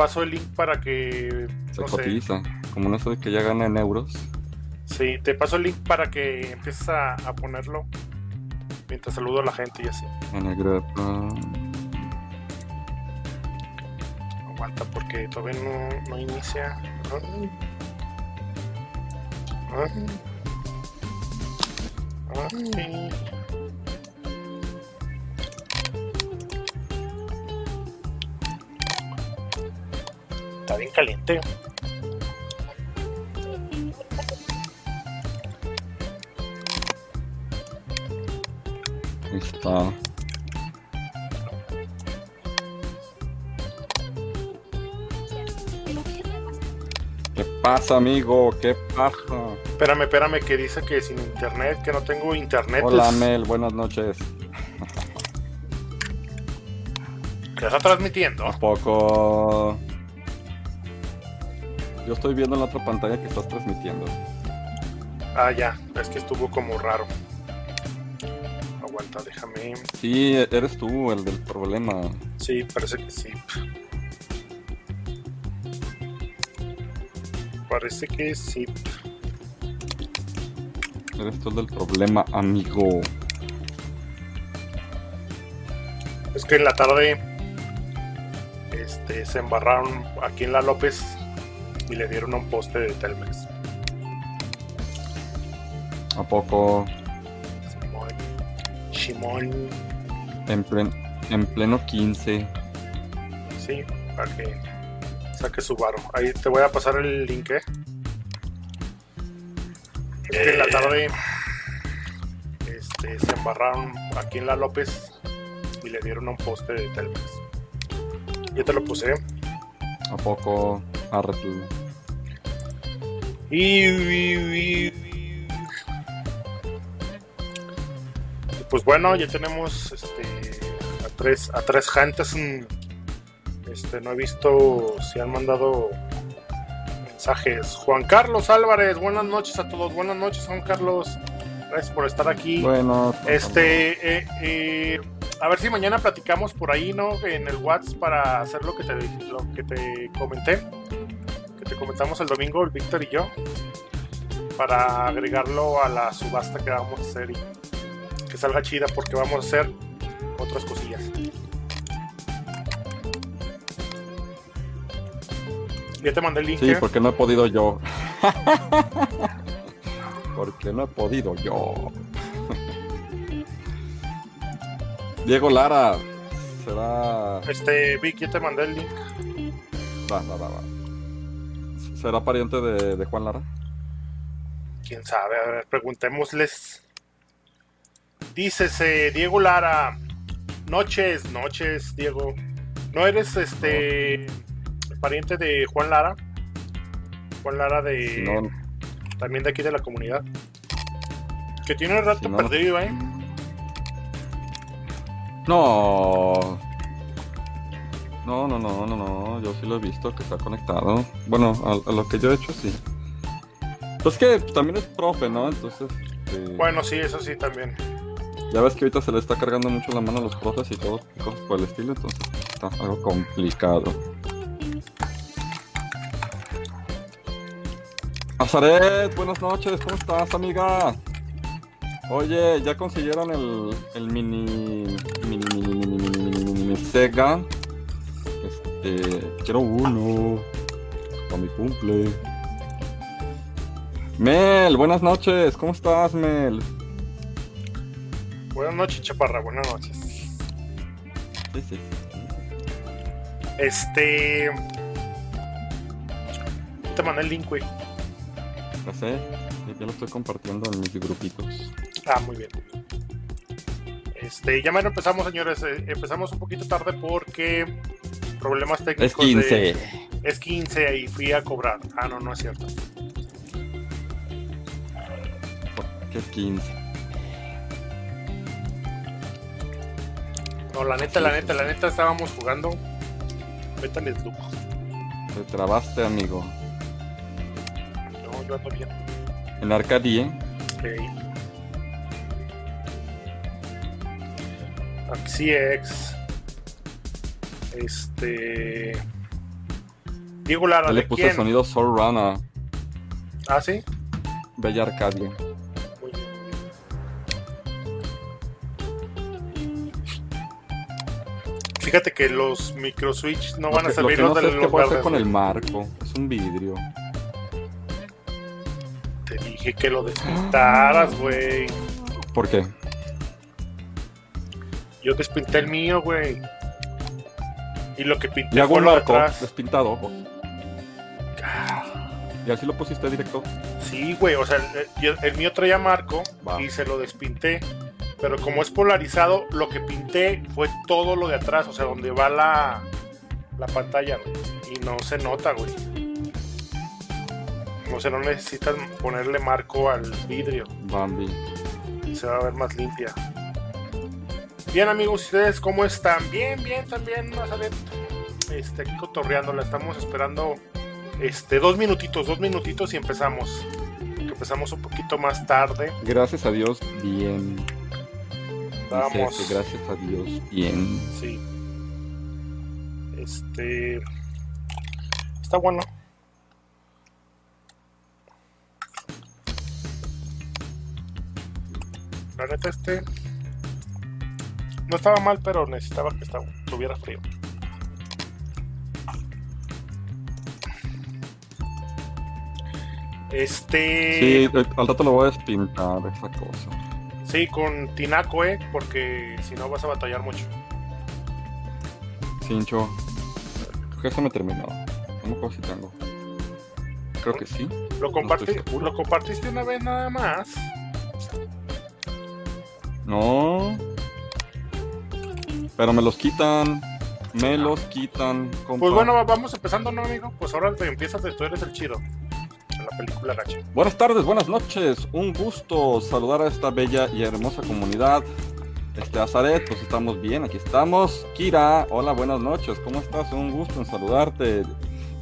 paso el link para que. Se no sé, cotiza. Como no sé que ya gana en euros. sí, te paso el link para que empieces a, a ponerlo. Mientras saludo a la gente y así. En el grupo. Aguanta porque todavía no, no inicia. Ay. Ay. Ay. Está bien caliente. Está. ¿Qué pasa, amigo? ¿Qué pasa? Espérame, espérame, que dice que sin internet, que no tengo internet. Hola, es- Mel. Buenas noches. que está transmitiendo. ¿A poco? Yo estoy viendo en la otra pantalla que estás transmitiendo. Ah, ya, es que estuvo como raro. Aguanta, déjame. Sí, eres tú el del problema. Sí, parece que sí. Parece que sí. Eres tú el del problema, amigo. Es que en la tarde este, se embarraron aquí en la López y le dieron a un poste de Telmex. ¿A poco? Simón. Simón. En, plen- en pleno 15. Sí, para que saque su varo. Ahí te voy a pasar el link, ¿eh? Es que en la tarde este, se embarraron aquí en la López y le dieron a un poste de Telmex. Ya te lo puse. ¿A poco? Arre tú. Y, pues bueno, ya tenemos este, a tres a tres gentes. Este, no he visto si han mandado mensajes. Juan Carlos Álvarez, buenas noches a todos. Buenas noches, Juan Carlos. Gracias por estar aquí. Bueno, Este, eh, eh, a ver si mañana platicamos por ahí, ¿no? En el WhatsApp para hacer lo que te, lo que te comenté, comentamos el domingo, el Víctor y yo, para agregarlo a la subasta que vamos a hacer y que salga chida porque vamos a hacer otras cosillas. Ya te mandé el link. Sí, ¿eh? porque no he podido yo. porque no he podido yo. Diego Lara. Será. Este, Vic, ya te mandé el link. Va, va, va, va. ¿Será pariente de, de Juan Lara? quién sabe, a ver, preguntémosles. Dícese, Diego Lara. Noches, noches, Diego. ¿No eres este pariente de Juan Lara? Juan Lara de no, también de aquí de la comunidad. Que tiene rato Si no- perdido, ¿eh? No. No, no, no, no, no. Yo sí lo he visto que está conectado. Bueno, a, a lo que yo he hecho, sí. Pues que también es profe, ¿no? Entonces. este, Bueno, sí, eso sí también. Ya ves que ahorita se le está cargando mucho la mano a los profes y todo, cosas por el estilo, entonces está algo complicado. Azaret, buenas noches, ¿cómo estás, amiga? Oye, ¿ya consiguieron el, el mini, mini, mini, mini, mini, mini, mini, mini Sega? Este, quiero uno para mi cumple. Mel, buenas noches, ¿cómo estás, Mel? Buenas noches, Chaparra, buenas noches. Sí, sí, sí. Este. Te mandé el link, güey. Ya sé, ya lo estoy compartiendo en mis grupitos. Ah, muy bien. Este, ya menos empezamos, señores. Eh, Empezamos un poquito tarde porque problemas técnicos. Es 15. de- es 15 y fui a cobrar. Ah, no, no es cierto. ¿Qué es 15? No, la neta, la neta, la neta estábamos jugando. Metal Slug. Te trabaste, amigo. No, yo ando bien. En Arcadie. Ok. Axiex. Este. Diego Lara, le ¿de puse quién? sonido Soul Run a Ah, sí. Bella Arcadia. Fíjate que los micro switch no van a que los no sé de los hacer con el marco. Es un vidrio. Te dije que lo despintaras, güey. ¿Por qué? Yo despinté el mío, güey. Y lo que pinté Y hago un atrás. despintado. Ah, Y así lo pusiste directo. Sí, güey, o sea, el, mío traía marco Va. y se lo despinté. Pero como es polarizado, lo que pinté fue todo lo de atrás, o sea, donde va la, la pantalla, güey. Y no se nota, güey. O sea, no necesitas ponerle marco al vidrio. Bambi. se va a ver más limpia. Bien amigos, ¿ustedes cómo están? Bien, bien, también, Nazaret. Este, aquí cotorreándola, estamos esperando este, dos minutitos, dos minutitos y empezamos. Porque empezamos un poquito más tarde. Gracias a Dios, bien. Dice Vamos. que gracias a Dios, bien. Sí. Este. Está bueno. La neta, este. No estaba mal, pero necesitaba que estaba- estuviera frío. Este. Sí, al rato lo voy a despintar, esa cosa. Sí, con tinaco, eh, porque si no vas a batallar mucho. Cincho. Creo que eso me terminó. No me si tengo. Creo que sí. Lo, comparti- lo compartiste una vez nada más. No. Pero me los quitan. Me los quitan. compa. Pues bueno, va- vamos empezando, ¿no, amigo? Pues ahora te empiezas de tú eres el chido. En la película Gacha. Buenas tardes, buenas noches. Un gusto saludar a esta bella y hermosa comunidad. Este Azaret, pues estamos bien, aquí estamos. Kira, hola, buenas noches. ¿Cómo estás? Un gusto en saludarte.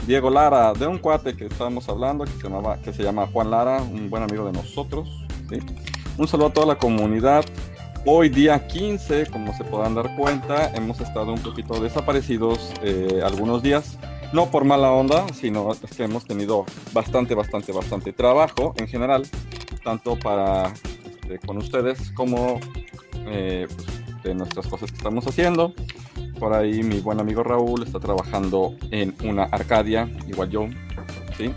Diego Lara, de un cuate que estábamos hablando, que se, llamaba, que se llama Juan Lara, un buen amigo de nosotros. ¿sí? Un saludo a toda la comunidad. Hoy día 15, como se podrán dar cuenta, hemos estado un poquito desaparecidos eh, algunos días. No por mala onda, sino que hemos tenido bastante, bastante, bastante trabajo en general, tanto para este, con ustedes como eh, pues, de nuestras cosas que estamos haciendo. Por ahí mi buen amigo Raúl está trabajando en una Arcadia, igual yo, ¿sí?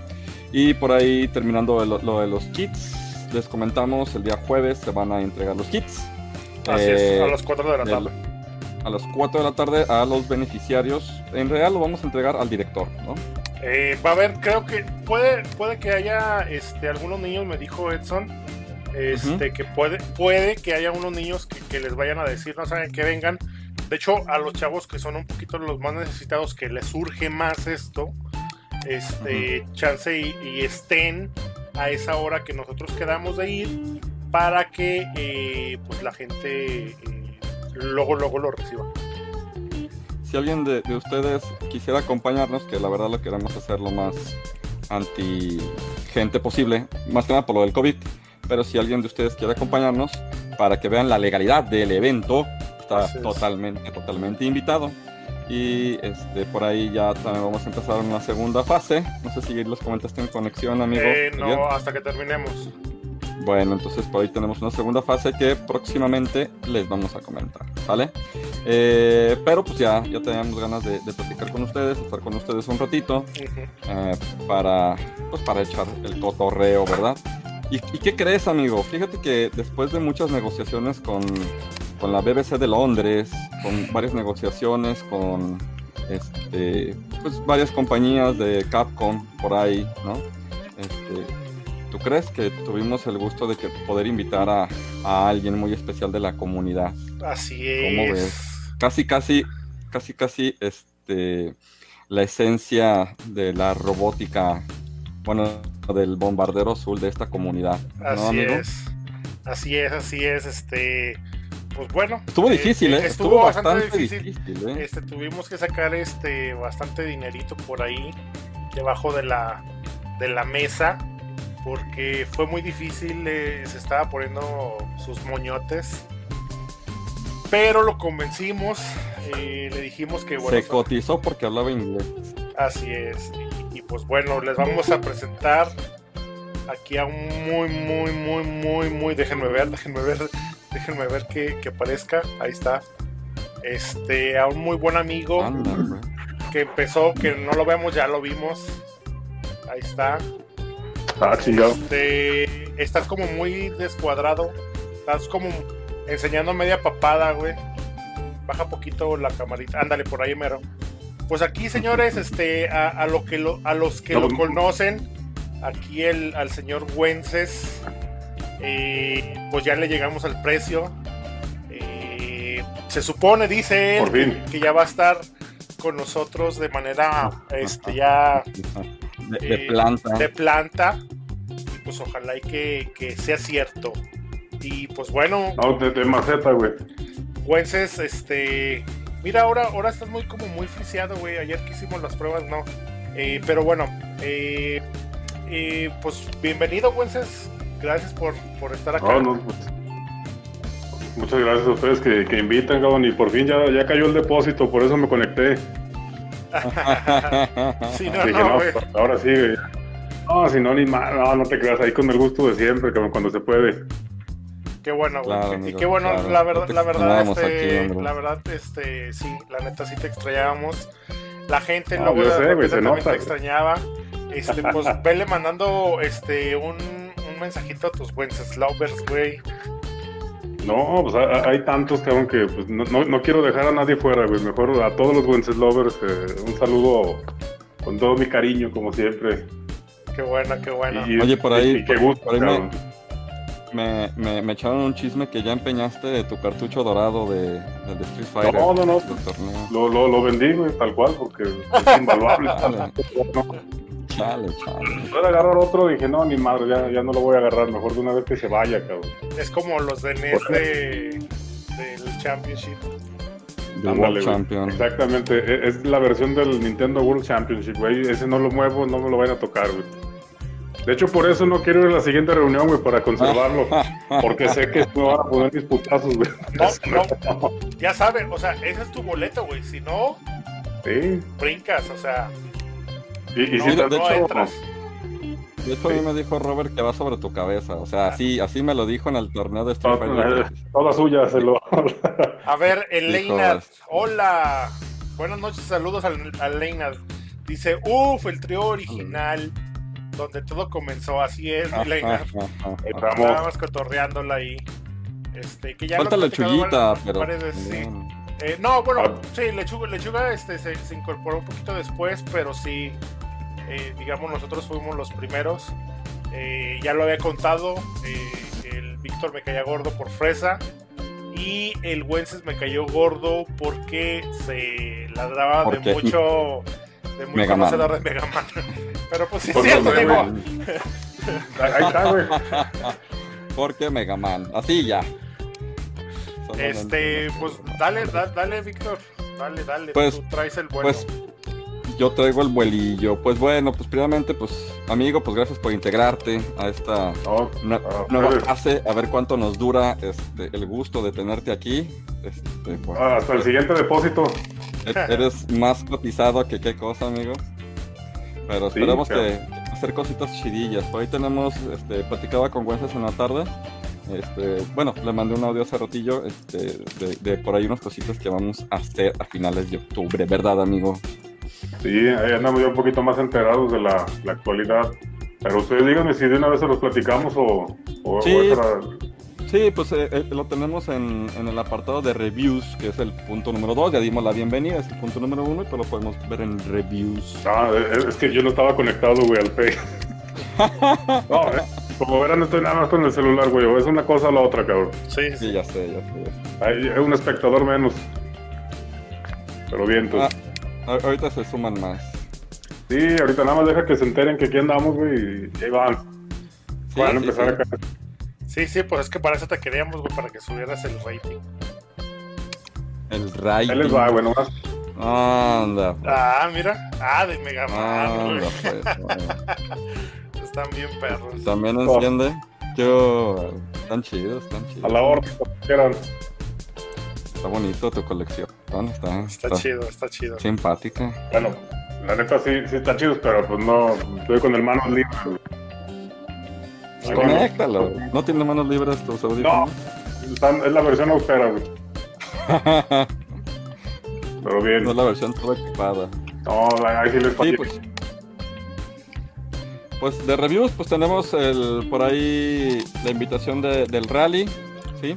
Y por ahí terminando lo de los kits, les comentamos, el día jueves se van a entregar los kits. Así Eh, es, a las 4 de la tarde. a las 4 de la tarde a los beneficiarios. En realidad lo vamos a entregar al director, ¿no? Eh, va a haber, creo que puede, puede que haya este, algunos niños, me dijo Edson, este, que puede, puede que haya unos niños que, que les vayan a decir, no saben que vengan. De hecho, a los chavos que son un poquito los más necesitados, que les surge más esto, este, chance y, y estén a esa hora que nosotros quedamos de ir para que eh, pues la gente eh, luego luego lo reciba. Si alguien de, de ustedes quisiera acompañarnos, que la verdad lo queremos hacer lo más anti gente posible, más que nada por lo del COVID, pero si alguien de ustedes quiere acompañarnos para que vean la legalidad del evento, está es. totalmente, totalmente invitado. Y este, por ahí ya también vamos a empezar una segunda fase. No sé si los comentaste en conexión, amigo. Eh, no, hasta que terminemos. Bueno, entonces por ahí tenemos una segunda fase que próximamente les vamos a comentar, ¿vale? Eh, pero pues ya, ya teníamos ganas de, de platicar con ustedes, estar con ustedes un ratito eh, para, pues para echar el cotorreo, ¿verdad? ¿Y, ¿Y qué crees, amigo? Fíjate que después de muchas negociaciones con, con la BBC de Londres, con varias negociaciones con este, pues varias compañías de Capcom por ahí, ¿no? Este, ¿Tú crees que tuvimos el gusto de que poder invitar a, a alguien muy especial de la comunidad? Así ¿Cómo es. ves? Casi, casi, casi, casi, este, la esencia de la robótica, bueno, del bombardero azul de esta comunidad. ¿no, Así amigo? es. Así es, así es. Este, pues bueno. Estuvo eh, difícil, ¿eh? Estuvo, Estuvo bastante, bastante difícil. difícil, ¿eh? Este, tuvimos que sacar este bastante dinerito por ahí debajo de la de la mesa porque fue muy difícil, eh, se estaba poniendo sus moñotes. Pero lo convencimos eh, le dijimos que bueno. Se cotizó porque hablaba inglés. Así es. Y, y, pues bueno, les vamos a presentar aquí a un muy, muy, muy, muy, muy. Déjenme ver, déjenme ver, déjenme ver que, que aparezca. Ahí está. Este, a un muy buen amigo Anda, que empezó, que no lo vemos, ya lo vimos. Ahí está. Ah. Este, estás como muy descuadrado. Estás como enseñando media papada, güey. Baja poquito la camarita. Ándale por ahí, mero. Pues aquí, señores, este, a, a lo que lo, a los que No, lo conocen, aquí el, al señor Wences, eh, pues ya le llegamos al precio. Eh, se supone, dice él, fin. que ya va a estar con nosotros de manera, este, ya De, de eh, planta. de planta. Y pues ojalá y que, que sea cierto. Y pues bueno, No, de, de maceta, güey. Wences, este. Mira, ahora, ahora estás muy como muy friseado, güey. Ayer que hicimos las pruebas, no. Eh, pero bueno, eh, eh, pues bienvenido, Wences. Gracias por, por estar acá. No, no, pues, Muchas gracias a ustedes que, que invitan, cabrón. Y por fin ya, ya cayó el depósito, por eso me conecté. Sí, no, Dije, no, güey. pues, ahora sí, güey. No, si no, ni más. No, no te creas. Ahí con el gusto de siempre, cabrón, cuando se puede. Qué bueno, güey. Claro, y qué bueno, claro. la verdad, la verdad, este, aquí, la verdad, este, sí, la neta sí te extrañábamos. La gente No, luego sé, se nota, te extrañaba. Este, pues vele mandando este un, un mensajito a tus buenos lovers, güey. No, pues hay, hay tantos, cabrón, que pues, no, no, no quiero dejar a nadie fuera, güey. Mejor a todos los Wenceslovers, eh, un saludo con todo mi cariño, como siempre. Qué bueno, qué bueno. Y, Oye, por ahí- Y, qué gusto, por ahí me-. Me, me, me echaron un chisme que ya empeñaste tu cartucho dorado de, del de Street Fighter. No, no, no. del torneo. Lo, lo, lo vendí, güey, tal cual, porque es invaluable. Chale, chale. puedo agarrar otro, dije, no, ni madre, ya, ya no lo voy a agarrar. Mejor de una vez que se vaya, cabrón. Es como los de NES de, del Championship. Ándale, World. Champion. Exactamente, e- es la versión del Nintendo World Championship, güey. Ese no lo muevo, no me lo vayan a tocar, güey. De hecho, por eso no quiero ir a la siguiente reunión, güey, para conservarlo. Porque sé que me van a poner mis putazos, güey. No, no, ya saben, o sea, ese es tu boleto, güey. Si no, Sí. brincas, o sea, Y, y no, si de- de no hecho, entras. De hecho, a mí me dijo Robert que va sobre tu cabeza. O sea, así, así me lo dijo en el torneo de Street Fighter. toda suya se lo. A ver, Elena, hola. Buenas noches, saludos al- a Elena. Dice, uff, el trío original, donde todo comenzó, así es, ajá, ajá. Estamos. Estábamos cotorreándola ahí. Este, que ya Falta lechuguita, varias- pero. veces, sí. Eh, no, bueno, Ah. sí, lechuga, lechuga este, se, se incorporó un poquito después, pero sí, eh, digamos, nosotros fuimos los primeros. Eh, ya lo había contado, eh, el Víctor me caía gordo por fresa y el Wences me cayó gordo porque se ladraba de Porque- mucho, de muy Mega Man. conocedor de Mega Man. Pero pues sí, es cierto, digo. Ahí está, güey. Porque Mega Man. Así ya. Este, pues dale, da- dale, Víctor, dale, dale, Pues- tú traes el bueno. Pues yo traigo el vuelillo. Pues bueno, pues primeramente, pues amigo, pues gracias por integrarte a esta No, nue- Ah, nueva fase. A ver cuánto nos dura este, el gusto de tenerte aquí. Este, pues, ah, hasta el siguiente depósito. e- eres más cotizado que qué cosa, amigo. Pero Sí, claro. que hacer cositas chidillas. Por ahí tenemos, este, platicaba con Güences en la tarde. Este, bueno, le mandé un audio hace ratillo este, de, de por ahí unas cositas que vamos a hacer a finales de octubre, ¿verdad, amigo? Sí, ahí andamos ya un poquito más enterados de la, la actualidad. Pero ustedes díganme si de una vez se los platicamos o, o, Sí. o Sí, pues eh, eh, lo tenemos en, en el apartado de reviews, que es el punto número 2. Ya dimos la bienvenida, es el punto número 1 y pues lo podemos ver en reviews. Ah, es, es que yo no estaba conectado, güey, al Face. no, eh, como verán, estoy nada más con el celular, güey. o Es una cosa o la otra, cabrón. sí, sí. Sí, ya sé, ya sé. ya sé. Hay, hay un espectador menos. Pero bien, Ah, pues. a- ahorita se suman más. Sí, ahorita nada más deja que se enteren que aquí andamos, güey, y ahí van. Sí, van a sí, empezar sí. acá. Sí, sí, pues es que para eso te queríamos, güey, para que subieras el rating. El rating. Ahí les va, güey, nomás. Anda. pues. Ah, mira. Ah, de Mega Man, Anda, güey. pues. Están bien perros. También enciende. Yo. Están chidos, están A chidos. la orden. Está bonito tu colección. simpaticón, está, Está, chido, está chido. simpática. Bueno, la neta sí, sí están chidos, pero pues no, estoy con el manos libres. Ahí Conéctalo. ¿No tiene manos libres tus No, audífonos? están- es la versión austera, güey. Pero bien. no es la versión toda equipada. No, ahí sí les Sí, fallé. pues. Pues de reviews, pues tenemos el, por ahí la invitación de- del rally, ¿sí?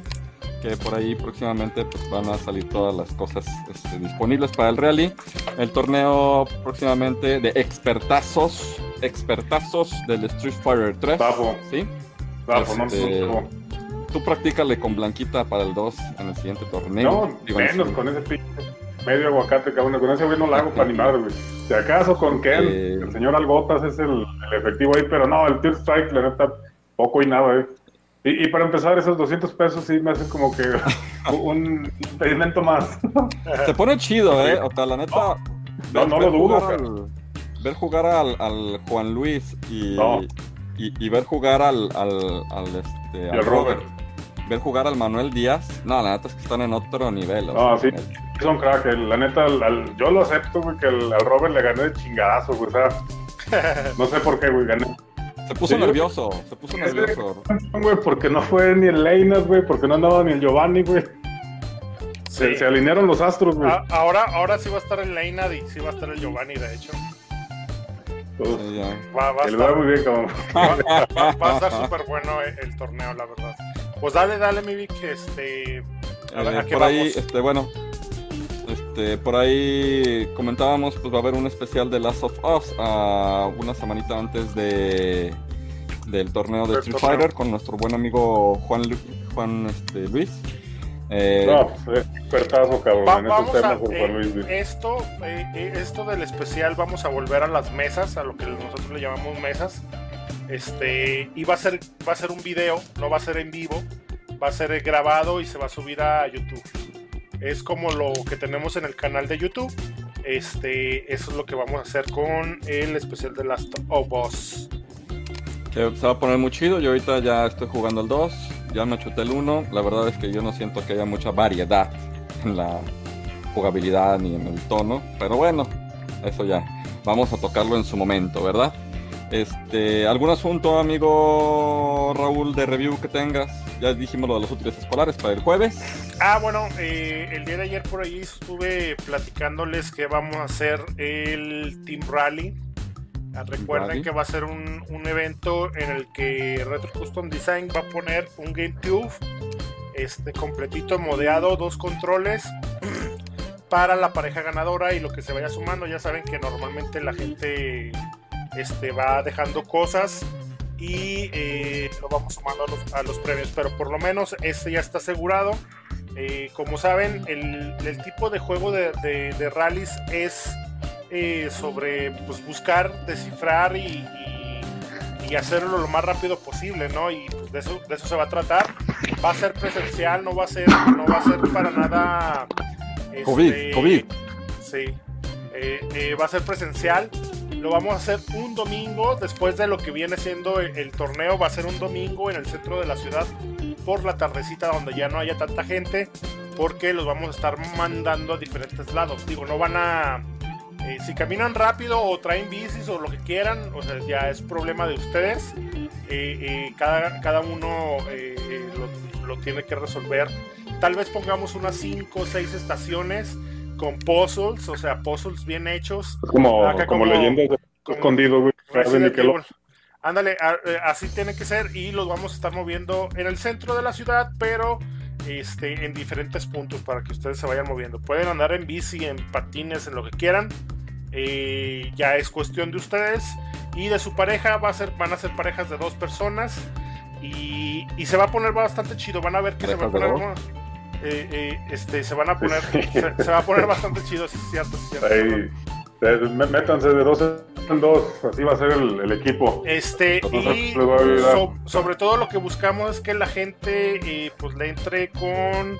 Que por ahí próximamente pues, van a salir todas las cosas este, disponibles para el rally. El torneo próximamente de expertazos, expertazos del Street Fighter 3, Bajo, ¿sí? bajo, no, Este, no, Tú practícale con Blanquita para el 2 en el siguiente torneo. no, Digo, menos con ese pinche medio aguacate, cabrón. Con ese güey no la hago para animar, güey. Si acaso con Ken, Eh. el señor Algotas es el, el efectivo ahí, pero no, el Tier Strike, la neta, poco y nada, eh. Y, y para empezar, esos 200 pesos sí me hacen como que un impedimento más. Se pone chido, ¿eh? O sea, la neta. No, no lo dudo, al- ver jugar al, al Juan Luis y, No. y, y ver jugar al, al, al, este, Y al al Robert. Ver jugar al Manuel Díaz. No, la neta es que están en otro nivel. No, sea, sí. Son crack, el- la neta, yo lo acepto, güey, que el- al Robert le gané de chingadazo, güey, o sea, no sé por qué, güey, gané. Se puso Sí. nervioso, se puso nervioso. Güey, porque no fue ni el Leinas, güey, porque no andaba ni el Giovanni, güey. Se, Sí. se alinearon los astros, güey. A- ahora, ahora sí va a estar el Leinad y sí va a estar el Giovanni, de hecho. Pues, Sí, ya. Va, va a le va estar, muy bien, cabrón. va- va- va a estar súper bueno el, el torneo, la verdad. Pues dale, dale, mi Vic, este... A ver, Eh, ¿a qué por ahí, este, bueno, este, por ahí comentábamos, pues va a haber un especial de Last of Us a una semanita antes de del torneo de Street. Fighter con nuestro buen amigo Juan Lu- Juan este, Luis. Eh, No, pues expertazo, cabrón, Va- en esos vamos a, temas, por eh, Juan Luis, esto, eh, eh, esto del especial vamos a volver a las mesas, a lo que nosotros le llamamos mesas. Este, y va a ser, va a ser un video, no va a ser en vivo, va a ser grabado y se va a subir a YouTube. Es como lo que tenemos en el canal de YouTube. Este, eso es lo que vamos a hacer con el especial de Last of Us. se va a poner muy chido. Yo ahorita ya estoy jugando el 2, ya me chuté el 1. La verdad es que yo no siento que haya mucha variedad en la jugabilidad ni en el tono. Pero bueno, eso ya. Vamos a tocarlo en su momento, ¿verdad? Este, ¿algún asunto, amigo Raúl, de review que tengas? Ya dijimos lo de los útiles escolares para el jueves. Ah, bueno, eh, el día de ayer por ahí estuve platicándoles que vamos a hacer el Team Rally. Ah, Recuerden Rally. que va a ser un, un evento en el que Retro Custom Design va a poner un GameCube este, completito, modeado, dos controles para la pareja ganadora y lo que se vaya sumando. Ya saben que normalmente la gente este, va dejando cosas y eh, lo vamos sumando a los, a los premios, pero por lo menos este ya está asegurado. Eh, como saben, el, el tipo de juego de, de, de rallies es eh, sobre pues, buscar, descifrar y, y, y hacerlo lo más rápido posible, ¿no? Y pues, de, eso, de eso se va a tratar. Va a ser presencial, no va a ser, no va a ser para nada. este, COVID, COVID. Sí. Eh, va a ser presencial. Lo vamos a hacer un domingo después de lo que viene siendo el, torneo. Va a ser un domingo en el centro de la ciudad por la tardecita donde ya no haya tanta gente porque los vamos a estar mandando a diferentes lados. Digo, no van a... eh, si caminan rápido o traen bicis o lo que quieran, o sea, ya es problema de ustedes. Eh, eh, cada, cada uno lo, lo tiene que resolver. Tal vez pongamos unas 5 o 6 estaciones con puzzles, o sea, puzzles bien hechos. Como, Acá como, como- leyendas de como escondido, güey. Ándale, a- eh, así tiene que ser y los vamos a estar moviendo en el centro de la ciudad, pero este, en diferentes puntos para que ustedes se vayan moviendo. Pueden andar en bici, en patines, en lo que quieran. Eh, ya es cuestión de ustedes y de su pareja. Va a ser, van a ser parejas de dos personas y, y se va a poner bastante chido. Van a ver que se va a ¿Parejas poner. Eh, eh, este, se van a poner, se, se va a poner bastante chido, sí, es cierto, sí, es cierto. Ahí, eh, mé- métanse de dos en dos, así va a ser el, el equipo. Este, Entonces, y so- sobre todo lo que buscamos es que la gente eh, pues le entre con,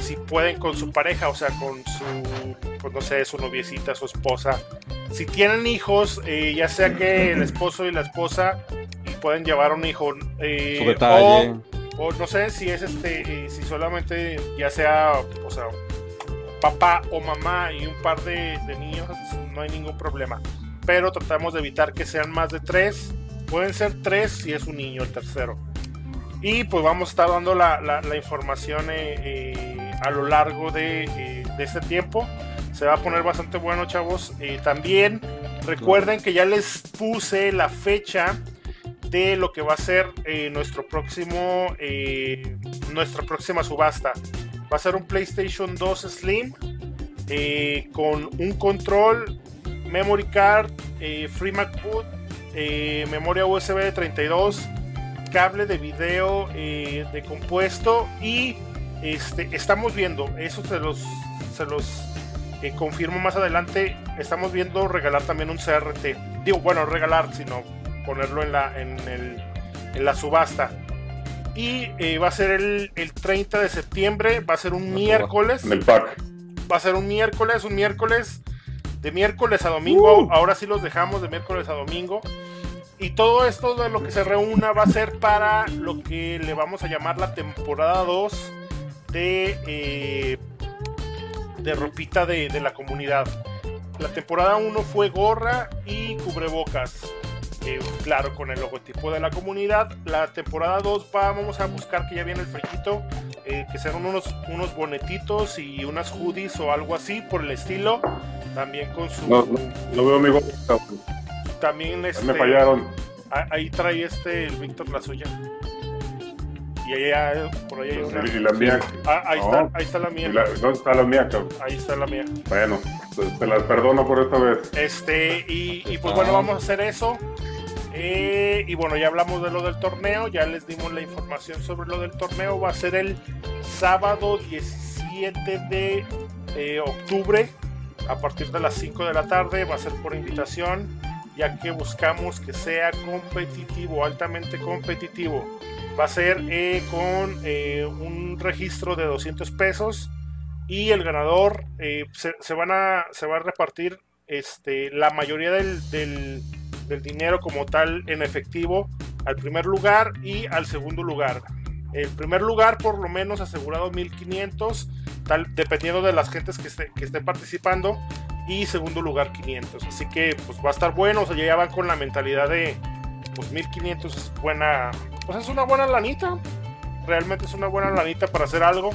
si pueden, con su pareja, o sea, con su, pues no sé, su noviecita, su esposa. Si tienen hijos, eh, ya sea que el esposo y la esposa y pueden llevar un hijo. eh, Su detalle. O, o no sé si es este, eh, si solamente ya sea, o sea, papá o mamá y un par de, niños, no hay ningún problema. Pero tratamos de evitar que sean más de tres. Pueden ser tres si es un niño el tercero. Y pues vamos a estar dando la, información eh, eh, a lo largo de, de, este tiempo. Se va a poner bastante bueno, chavos. también recuerden que ya les puse la fecha de lo que va a ser eh, nuestro próximo eh, nuestra próxima subasta. Va a ser un PlayStation 2 Slim eh, con un control, memory card, free MacBook, memoria USB de 32, cable de video de compuesto y este, estamos viendo, eso se los, se los confirmo más adelante, estamos viendo regalar también un CRT. Digo, bueno, regalar, sino ponerlo en la, en el, en la subasta. Y eh, va a ser el, el, 30 de septiembre, va a ser un miércoles. En el pack. Va a ser un miércoles, un miércoles, de miércoles a domingo. Uh. Ahora sí los dejamos de miércoles a domingo. Y todo esto de lo que se reúna va a ser para lo que le vamos a llamar la temporada 2 de, eh, de ropita de, de la comunidad. La temporada 1 fue gorra y cubrebocas. Eh, claro, con el logotipo de la comunidad. La temporada 2 vamos a buscar que ya viene el frillito, eh, que sean unos, unos bonetitos y unas hoodies o algo así por el estilo. También con su. No, no, veo mi También este. Me fallaron. Ahí trae este el Víctor la suya. Y allá, por ahí hay una. ¿Y la mía? Ah, ahí, está, ahí está la mía. ¿Dónde está la mía, cabrón? Ahí está la mía. Bueno, pues, te las perdono por esta vez. Este, y, y pues bueno, vamos a hacer eso. Eh, y bueno, ya hablamos de lo del torneo, ya les dimos la información sobre lo del torneo. Va a ser el sábado 17 de eh, octubre a partir de las 5 de la tarde. Va a ser por invitación, ya que buscamos que sea competitivo, altamente competitivo. Va a ser eh, con un registro de 200 pesos y el ganador se, van a, se va a repartir este, la mayoría del del dinero como tal en efectivo al primer lugar y al segundo lugar. El primer lugar por lo menos asegurado 1500, tal, dependiendo de las gentes que, esté, que estén participando, y segundo lugar 500. Así que pues va a estar bueno, o sea, ya van con la mentalidad de pues 1500 es buena, pues es una buena lanita. Realmente es una buena lanita para hacer algo,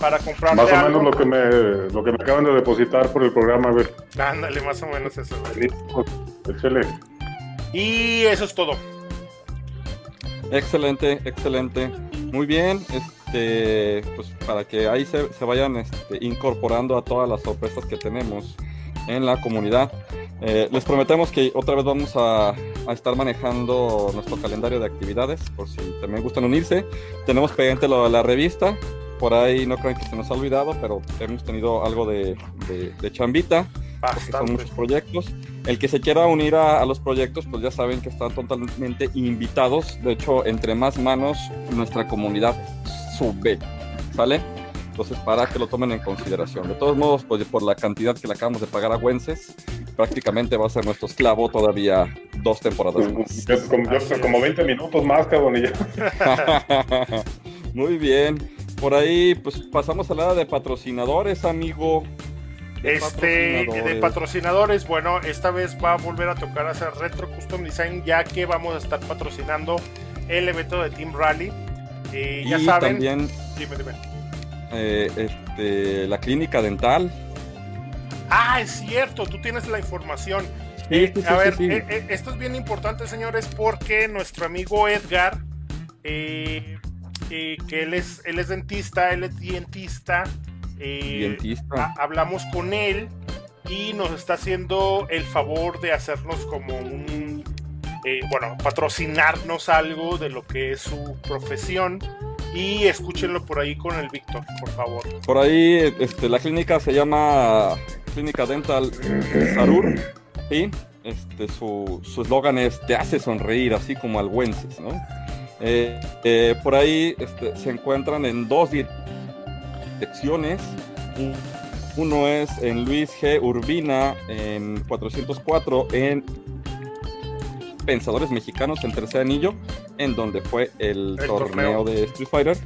para comprar. Más o menos lo que me lo que me acaban de depositar por el programa, a ver. Ándale, más o menos eso. Excelente. Y eso es todo. Excelente, excelente. Muy bien, este, pues para que ahí se, vayan este, incorporando a todas las sorpresas que tenemos en la comunidad. Eh, les prometemos que otra vez vamos a, estar manejando nuestro calendario de actividades, por si también gustan unirse. Tenemos pendiente lo de la revista, por ahí no creo que se nos ha olvidado, pero hemos tenido algo de, de chambita son muchos proyectos. El que se quiera unir a, los proyectos, pues ya saben que están totalmente invitados. De hecho, entre más manos, nuestra comunidad sube, ¿sale? Entonces, para que lo tomen en consideración. De todos modos, pues por la cantidad que le acabamos de pagar a Wences, prácticamente va a ser nuestro esclavo todavía dos temporadas más. Como, como 20 minutos más, cabrón, Muy bien. Por ahí, pues pasamos a la de patrocinadores, amigo este de patrocinadores, bueno, esta vez va a volver a tocar hacer Retro Custom Design, ya que vamos a estar patrocinando el evento de Team Rally. Eh, ya saben. También, dime, dime. Eh, este, la clínica dental. Ah, es cierto, tú tienes la información. Eh, a ver, esto es bien importante, señores, porque nuestro amigo Edgar, que él es, él es dentista, él es dientista, eh, hablamos con él y nos está haciendo el favor de hacernos como un, eh, bueno, patrocinarnos algo de lo que es su profesión. Y escúchenlo por ahí con el Víctor, por favor. Por ahí, este, la clínica se llama Clínica Dental Sarur. Y este, su eslogan es Te hace sonreír, así como al Wences, ¿no? Eh, por ahí este, se encuentran en dos secciones. Uno es en Luis G. Urbina, en 404, en Pensadores Mexicanos, en tercer anillo, en donde fue el, torneo. de Street Fighter.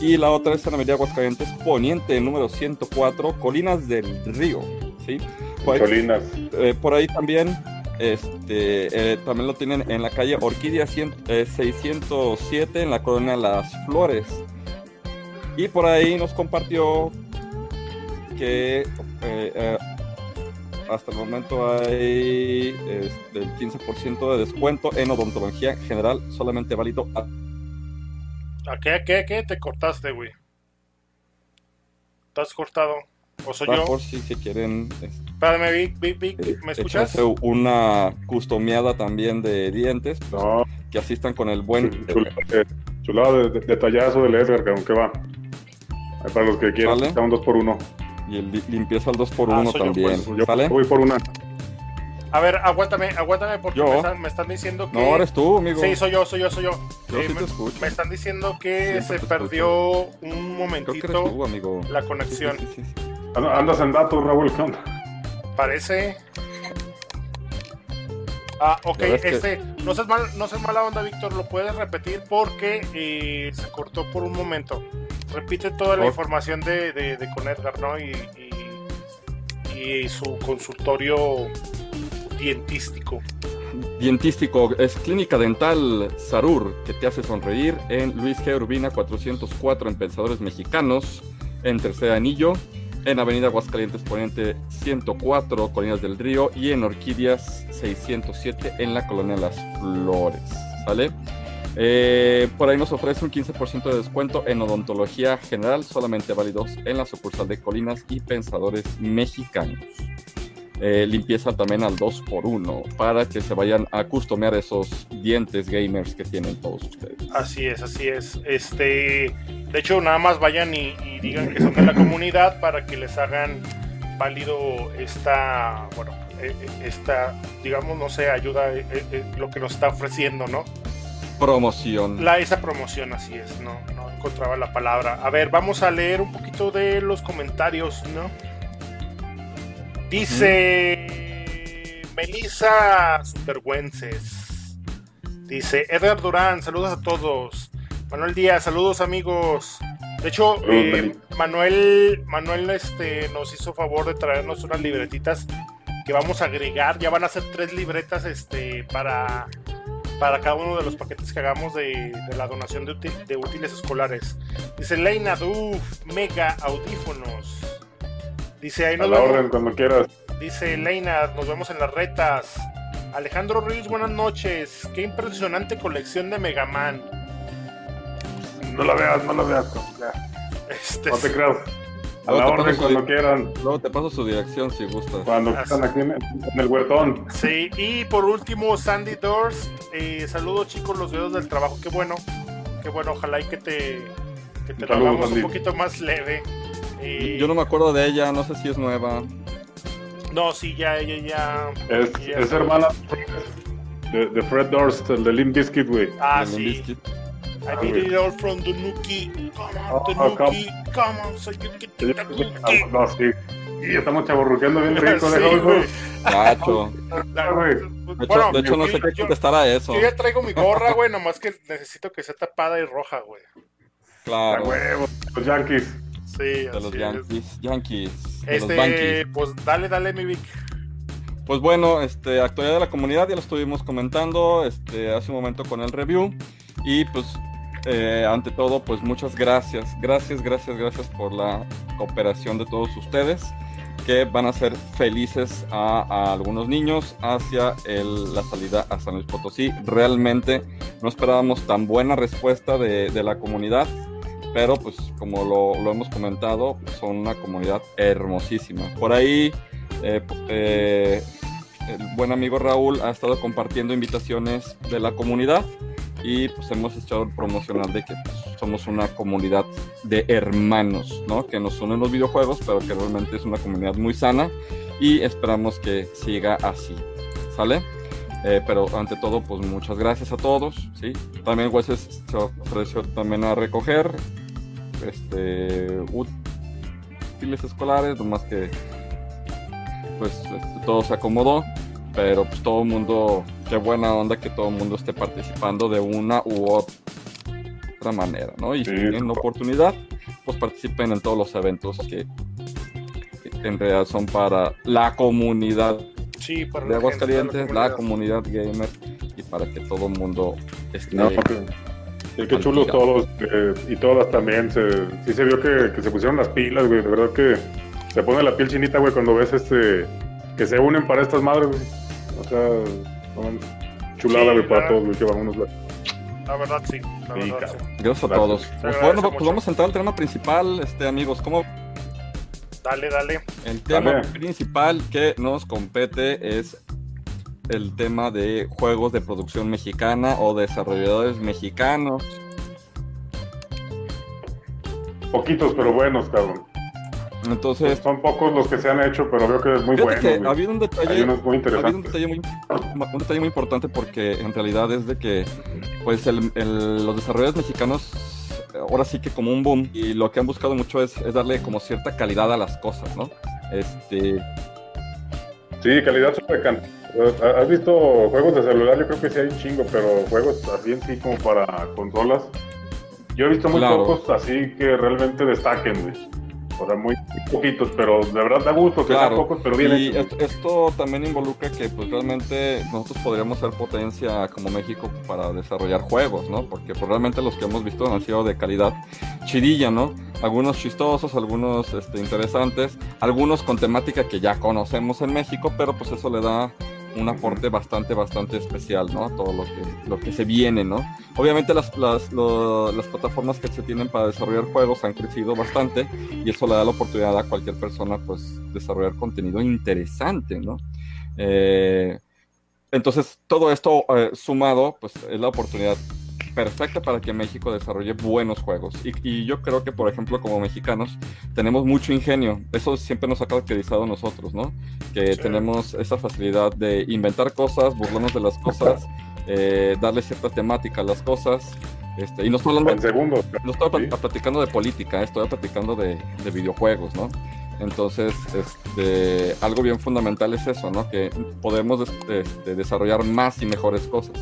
y la otra es en Avenida Aguascalientes Poniente, número 104, Colinas del Río. ¿sí? Por, ahí, Colinas. eh, por ahí también, este, eh, también lo tienen en la calle Orquídea 100, eh, 607 en la colonia Las Flores. Y por ahí nos compartió que eh, hasta el momento hay este, el 15% de descuento en odontología general, solamente válido a ¿A qué, qué, qué te cortaste, güey? ¿Estás cortado? ¿O soy yo? por si se quieren Espérame, Vic, Vic, Vic, ¿me escuchas? una customiada también de dientes, pues, No, que asistan con el buen chulada de, chulada de, de- detallazo del Edgar, que va. Ahí para los que quieran, Vale. está un 2 por 1 y el li- limpieza al 2x1 Ah, soy yo, también. pues, Yo ¿Sale? voy por una. A ver, aguántame, aguántame porque Yo. me están, me están diciendo que... No, eres tú, amigo. Sí, soy yo, soy yo, soy yo. Yo Eh, sí me, te escucho. me están diciendo que Siempre se perdió un Creo que eres momentito tú, amigo. la conexión. sí, sí, Andas en datos, Raúl, ¿qué onda? Parece. Ah, ok, que- este, no seas, mal, no seas mala onda, Víctor, lo puedes repetir porque eh, se cortó por un momento. Repite toda la información de, de, de con Edgar, ¿no? Y, y, y su consultorio dientístico. Dientístico es Clínica Dental Sarur, que te hace sonreír en Luis G. Urbina 404 en Pensadores Mexicanos, en Tercer Anillo, en Avenida Aguascalientes Poniente 104, Colinas del Río, y en Orquídeas 607 en la Colonia Las Flores. ¿Sale? Eh, por ahí nos ofrece un 15% de descuento en odontología general, solamente válidos en la sucursal de Colinas y Pensadores Mexicanos. Eh, limpieza también al 2x1 para que se vayan a customear esos dientes gamers que tienen todos ustedes. Así es, así es. Este, de hecho, nada más vayan y, y digan que son de la comunidad para que les hagan válido esta, bueno, eh, eh, esta, digamos, no sé, ayuda, lo que nos está ofreciendo, ¿no? Promoción. La, esa promoción, así es, no, no encontraba la palabra. A ver, vamos a leer un poquito de los comentarios, ¿no? Dice Melissa Supergüences. Dice Edgar Durán, saludos a todos. Manuel Díaz, saludos amigos. De hecho, eh. Manuel, Manuel este, nos hizo favor de traernos unas libretitas que vamos a agregar. Ya van a ser tres libretas este, para, para cada uno de los paquetes que hagamos de, de la donación de, útil- de útiles escolares. Dice Leina Duf, mega audífonos. Dice ahí A nos la vemos. orden, cuando quieras. Dice Leina, nos vemos en las retas. Alejandro Ruiz, buenas noches. Qué impresionante colección de Mega Man. No la veas, no la veas. Este, No te creas. A Luego la orden, cuando su- quieran. Luego te paso su dirección si gustas. Cuando Así. quieran aquí en el, en el huertón. Sí, y por último, Sandy Durst. Eh, saludos, chicos, los dedos del trabajo. Qué bueno, qué bueno. Ojalá y que te, que te lo hagamos un poquito más leve. Eh, Yo no me acuerdo de ella, no sé si es nueva. no, sí, ya, ella ya. Es, ya es hermana de, de Fred Durst, el de Limp Bizkit, güey. Ah, sí. Bizkit. I did it all from the Nuki. Come on, the Ah, Nuki. Come on, so you can the cookie. No, sí. Y estamos chaburruqueando bien rico, Sí, de güey. Gacho. Güey. De hecho, Bueno, de hecho no yo- sé qué contestar a eso. Yo ya traigo mi gorra, güey, nomás que necesito que sea tapada y roja, güey. A Claro. huevo, los Yankees. Sí, De los es. Yankees. Yankees. De Este, pues dale, dale, mi Vic. Pues bueno, este, actualidad de la comunidad ya lo estuvimos comentando este, hace un momento con el review. Y pues, eh, ante todo, pues muchas gracias. Gracias, gracias, gracias por la cooperación de todos ustedes que van a hacer felices a, a algunos niños hacia el- la salida a San Luis Potosí. Realmente no esperábamos tan buena respuesta de, de la comunidad, pero pues como lo, lo hemos comentado, son una comunidad hermosísima. Por ahí eh, eh, el buen amigo Raúl ha estado compartiendo invitaciones de la comunidad y pues hemos echado el promocional de que pues, somos una comunidad de hermanos, ¿no? Que nos unen los videojuegos, pero que realmente es una comunidad muy sana y esperamos que siga así, ¿sale? Eh, pero ante todo, pues muchas gracias a todos, ¿sí? También Weses se ofreció también a recoger este, útiles escolares, nomás que pues este, todo se acomodó, pero pues todo el mundo, qué buena onda que todo el mundo esté participando de una u otra manera, ¿no? Y si tienen la oportunidad, pues participen en todos los eventos que, en realidad son para la comunidad sí, para de Aguascalientes, la, comunidad gamer y para que todo el mundo esté. No, Sí, qué chulos todos eh, y todas también. Se, sí se vio que, se pusieron las pilas, güey. De verdad que se pone la piel chinita, güey, cuando ves este que se unen para estas madres, güey. O sea, chulada, güey, para todos, güey, que vamos La verdad, sí. La verdad, sí. Gracias a todos. Pues bueno, pues vamos a entrar al tema principal, este amigos. ¿Cómo? Dale, dale. El tema principal que nos compete es el tema de juegos de producción mexicana o desarrolladores mexicanos. Poquitos, pero buenos, cabrón. Entonces, son pocos los que se han hecho, pero veo que es muy bueno. ha habido un detalle, muy interesante. un detalle muy, un detalle muy importante porque en realidad es de que pues los desarrolladores mexicanos ahora sí que como un boom y lo que han buscado mucho es, es darle como cierta calidad a las cosas, ¿no? Este, Sí, calidad super can. ¿Has visto juegos de celular? Yo creo que sí hay un chingo, pero juegos así en sí como para consolas. Yo he visto muy pocos así que realmente destaquen, güey. O sea, muy poquitos, pero de verdad da gusto que sean pocos, pero bien Y esto, también involucra que pues realmente nosotros podríamos ser potencia como México para desarrollar juegos, ¿no? Porque pues, realmente los que hemos visto han sido de calidad chidilla, ¿no? Algunos chistosos, algunos este, interesantes, algunos con temática que ya conocemos en México, pero pues eso le da un aporte bastante, bastante especial, ¿no? Todo lo que, lo que se viene, ¿no? Obviamente las, las, las plataformas que se tienen para desarrollar juegos han crecido bastante y eso le da la oportunidad a cualquier persona, pues, desarrollar contenido interesante, ¿no? Eh, entonces, todo esto eh, sumado, pues, es la oportunidad perfecta para que México desarrolle buenos juegos. Y, yo creo que, por ejemplo, como mexicanos, tenemos mucho ingenio. Eso siempre nos ha caracterizado a nosotros, ¿no? Que tenemos esa facilidad de inventar cosas, burlarnos de las cosas, eh, darle cierta temática a las cosas. Este, y no estoy hablando. No estoy platicando de política, estoy platicando de, videojuegos, ¿no? Entonces, este, algo bien fundamental es eso, ¿no? Que podemos este, desarrollar más y mejores cosas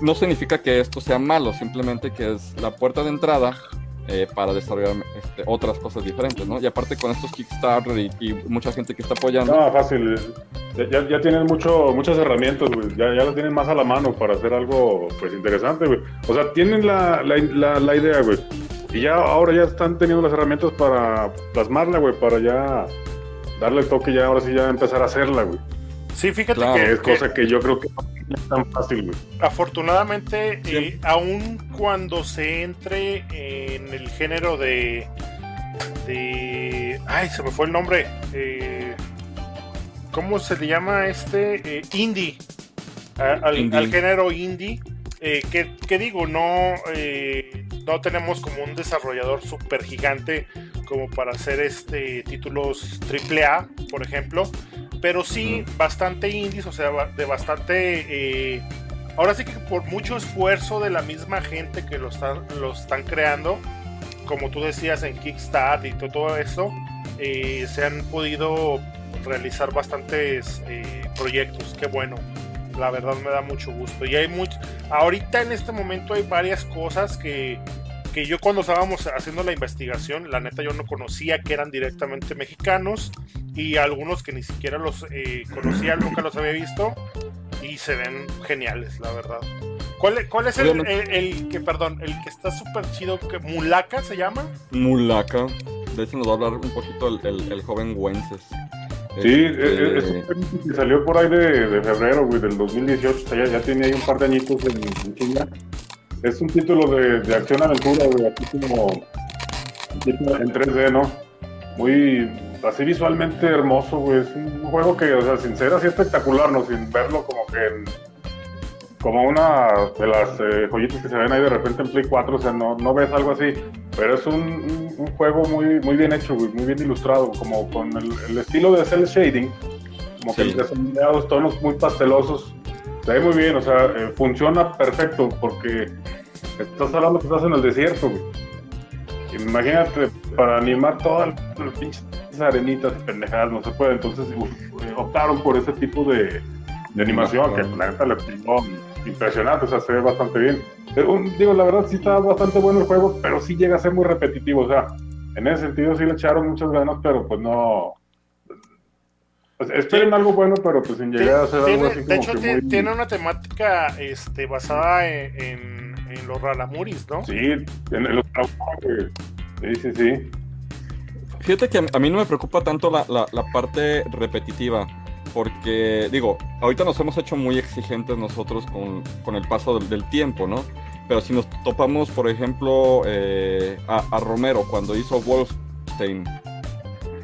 no significa que esto sea malo, simplemente que es la puerta de entrada eh, para desarrollar este, otras cosas diferentes, ¿no? Y aparte con estos Kickstarter y, mucha gente que está apoyando. No, fácil. Ya, ya tienen mucho, muchas herramientas, güey. Ya, ya las tienen más a la mano para hacer algo, pues, interesante, güey. O sea, tienen la, la, la, idea, güey. Y ya ahora ya están teniendo las herramientas para plasmarla, güey, para ya darle el toque, ya ahora sí ya empezar a hacerla, güey. Sí, fíjate que es cosa que yo creo que no es tan fácil, güey. Afortunadamente, eh, aún cuando se entre en el género de. de. Ay, se me fue el nombre. Eh, ¿Cómo se le llama este? Eh, indie. Al, género indie. ¿qué, digo? No, no tenemos como un desarrollador súper gigante como para hacer este títulos AAA, por ejemplo pero sí bastante indies, o sea, de bastante... Eh, ahora sí que por mucho esfuerzo de la misma gente que lo están, lo están creando, como tú decías en Kickstarter y todo, eso, eh, se han podido realizar bastantes eh, proyectos, qué bueno. La verdad me da mucho gusto. Y hay mucho. Ahorita en este momento hay varias cosas que, que yo cuando estábamos haciendo la investigación, la neta yo no conocía que eran directamente mexicanos y algunos que ni siquiera los eh, conocía, nunca los había visto y se ven geniales, la verdad. ¿Cuál, cuál es el, el, que, perdón, el que está súper chido? Que, ¿Mulaka se llama? Mulaka. De hecho nos va a hablar un poquito el, el, joven Wences. Sí, este, es, que salió por ahí de, de febrero, güey, del 2018. O sea, ya, ya tiene ahí un par de añitos en, en China. Es un título de, de acción-aventura, güey, así como en 3D, ¿no? Muy, así visualmente hermoso, güey. Es un juego que, o sea, sin ser así espectacular, ¿no? Sin verlo como que como una de las eh, joyitas que se ven ahí de repente en Play 4, o sea, no, no ves algo así, pero es un, un, juego muy, muy bien hecho, güey, muy bien ilustrado, como con el, estilo de cel shading, como que son tonos muy pastelosos, se ve muy bien, o sea, eh, funciona perfecto porque estás hablando que estás en el desierto, güey. Imagínate, para animar todas las pinches arenitas y pendejadas no se puede, entonces eh, optaron por ese tipo de, animación, que la neta le pintó impresionante, o sea, se ve bastante bien. digo, la verdad sí está bastante bueno el juego, pero sí llega a ser muy repetitivo, o sea, en ese sentido sí le echaron muchas ganas, pero pues no... Pues, esperen algo bueno, pero pues sin llegar a ser algo así como De hecho, tiene una temática este, basada en, en, los Ralamuris, ¿no? Sí, en, los Sí, sí, sí. Fíjate que a mí no me preocupa tanto la, la parte repetitiva porque digo, ahorita nos hemos hecho muy exigentes nosotros con, el paso del, tiempo, ¿no? Pero si nos topamos, por ejemplo, eh, a, Romero cuando hizo Wolfenstein,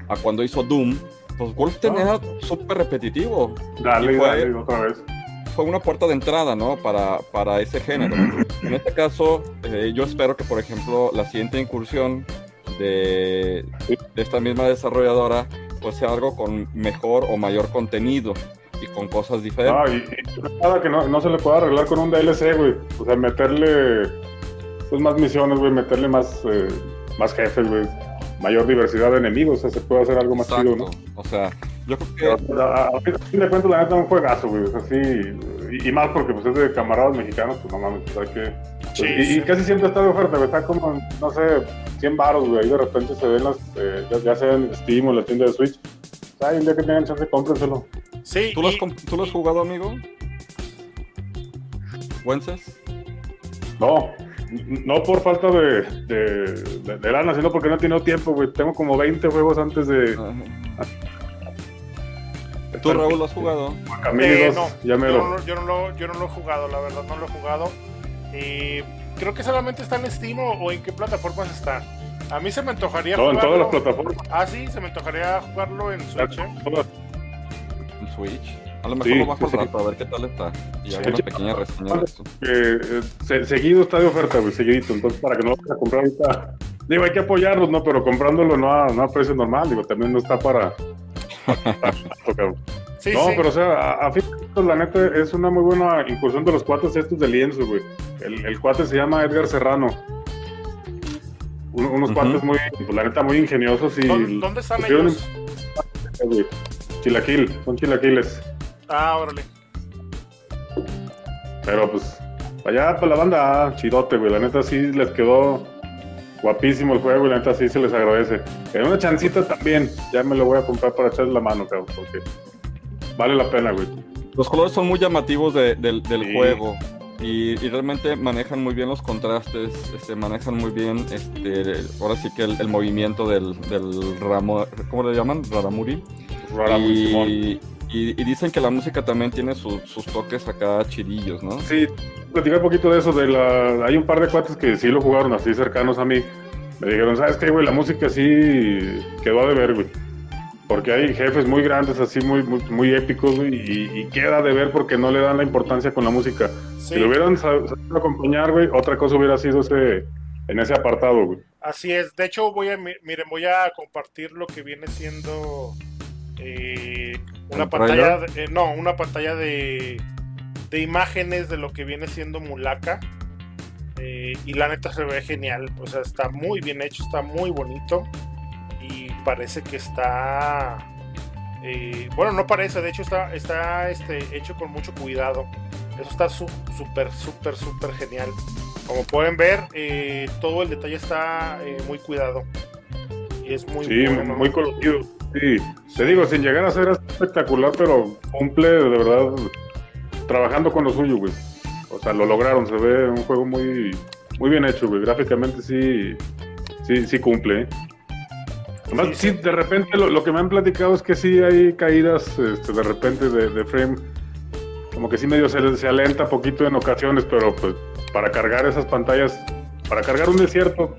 a cuando hizo Doom, pues Wolfenstein ah. era súper repetitivo. Dale, fue, dale, otra vez. Fue una puerta de entrada, ¿no? Para, para ese género. en este caso, eh, yo espero que, por ejemplo, la siguiente incursión de, de esta misma desarrolladora pues sea algo con mejor o mayor contenido y con cosas diferentes. Ah, y, nada que no, se le pueda arreglar con un DLC, güey. O sea, meterle pues más misiones, güey, meterle más, eh, más jefes, güey. Mayor diversidad de enemigos, o sea, se puede hacer algo más chido, ¿no? O sea, yo creo que... a, fin de cuentas, la neta, un juegazo, güey. O sea, sí... Y, más porque pues es de camaradas mexicanos, pues no mames, pues hay que... Pues, y, casi siempre está de oferta, güey. Está como, no sé, 100 baros, güey. Ahí de repente se ven las... Eh, ya, sea en Steam o en la tienda de Switch. Ay, un día que tengan chance, cómprenselo. Sí. ¿Tú, lo has, ¿Tú lo has jugado, amigo? ¿Wences? No, no por falta de, de, de, lana, sino porque no he tenido tiempo, güey. Tengo como 20 juegos antes de... ¿Tú, Raúl, lo has jugado? Eh, no, yo, no, yo, no lo, yo no lo he jugado, la verdad, no lo he jugado. Y creo que solamente está en Steam o, en qué plataformas está. A mí se me antojaría no, en todas las plataformas. Ah, sí, se me antojaría jugarlo en Switch. ¿eh? ¿En Switch? A lo mejor lo bajo sí, rato a ver qué tal está. Y hago una pequeña reseña de esto. Eh, seguido está de oferta, güey, seguidito. Entonces, para que no lo vayas a comprar ahorita. Digo, hay que apoyarlos, ¿no? Pero comprándolo no a, no a precio normal, digo, también no está para. Sí, no, pero o sea, a, fin de la neta es una muy buena incursión de los cuates estos de lienzo, güey. El, el cuate se llama Edgar Serrano. unos cuates muy, pues, la neta, muy ingeniosos y. ¿Dónde, están ellos? Chilaquil, son chilaquiles. Ah, órale. Pero pues, allá para la banda, ah, chidote, güey. La neta sí les quedó guapísimo el juego y la neta sí se les agradece. En una chancita también, ya me lo voy a comprar para echarle la mano, cabrón, porque vale la pena, güey. Los colores son muy llamativos del juego. Y, realmente manejan muy bien los contrastes, este, manejan muy bien, este, ahora sí que el, movimiento del, del ramo, ¿cómo le llaman? Raramuri. Raramuri, y, dicen que la música también tiene sus toques acá chirillos, ¿no? Sí, platicé un poquito de eso, de la... hay un par de cuates que sí lo jugaron así cercanos a mí. Me dijeron, ¿sabes qué, güey? La música sí quedó de ver, güey. Porque hay jefes muy grandes, así muy, muy, épicos, güey, y, queda de ver porque no le dan la importancia con la música. Si lo hubieran sabido acompañar, güey, otra cosa hubiera sido ese, en ese apartado, güey. Así es. De hecho, voy a, miren, voy a compartir lo que viene siendo eh, una pantalla, eh, no, una pantalla de, de imágenes de lo que viene siendo Mulaka. Eh, y la neta se ve genial, o sea, está muy bien hecho, está muy bonito y parece que está, bueno, no parece, de hecho está, está este, hecho con mucho cuidado. Eso está súper, súper, súper genial. Como pueden ver, todo el detalle está muy cuidado y es muy, sí, muy colorido. Sí, te digo, sin llegar a ser espectacular, pero cumple de verdad trabajando con lo suyo, güey. O sea, lo lograron, se ve un juego muy, muy bien hecho, güey. Gráficamente sí, sí, sí cumple. ¿eh? Además, sí, de repente lo, que me han platicado es que sí hay caídas este, de repente de, frame. Como que sí medio se, se alenta poquito en ocasiones, pero pues para cargar esas pantallas, para cargar un desierto,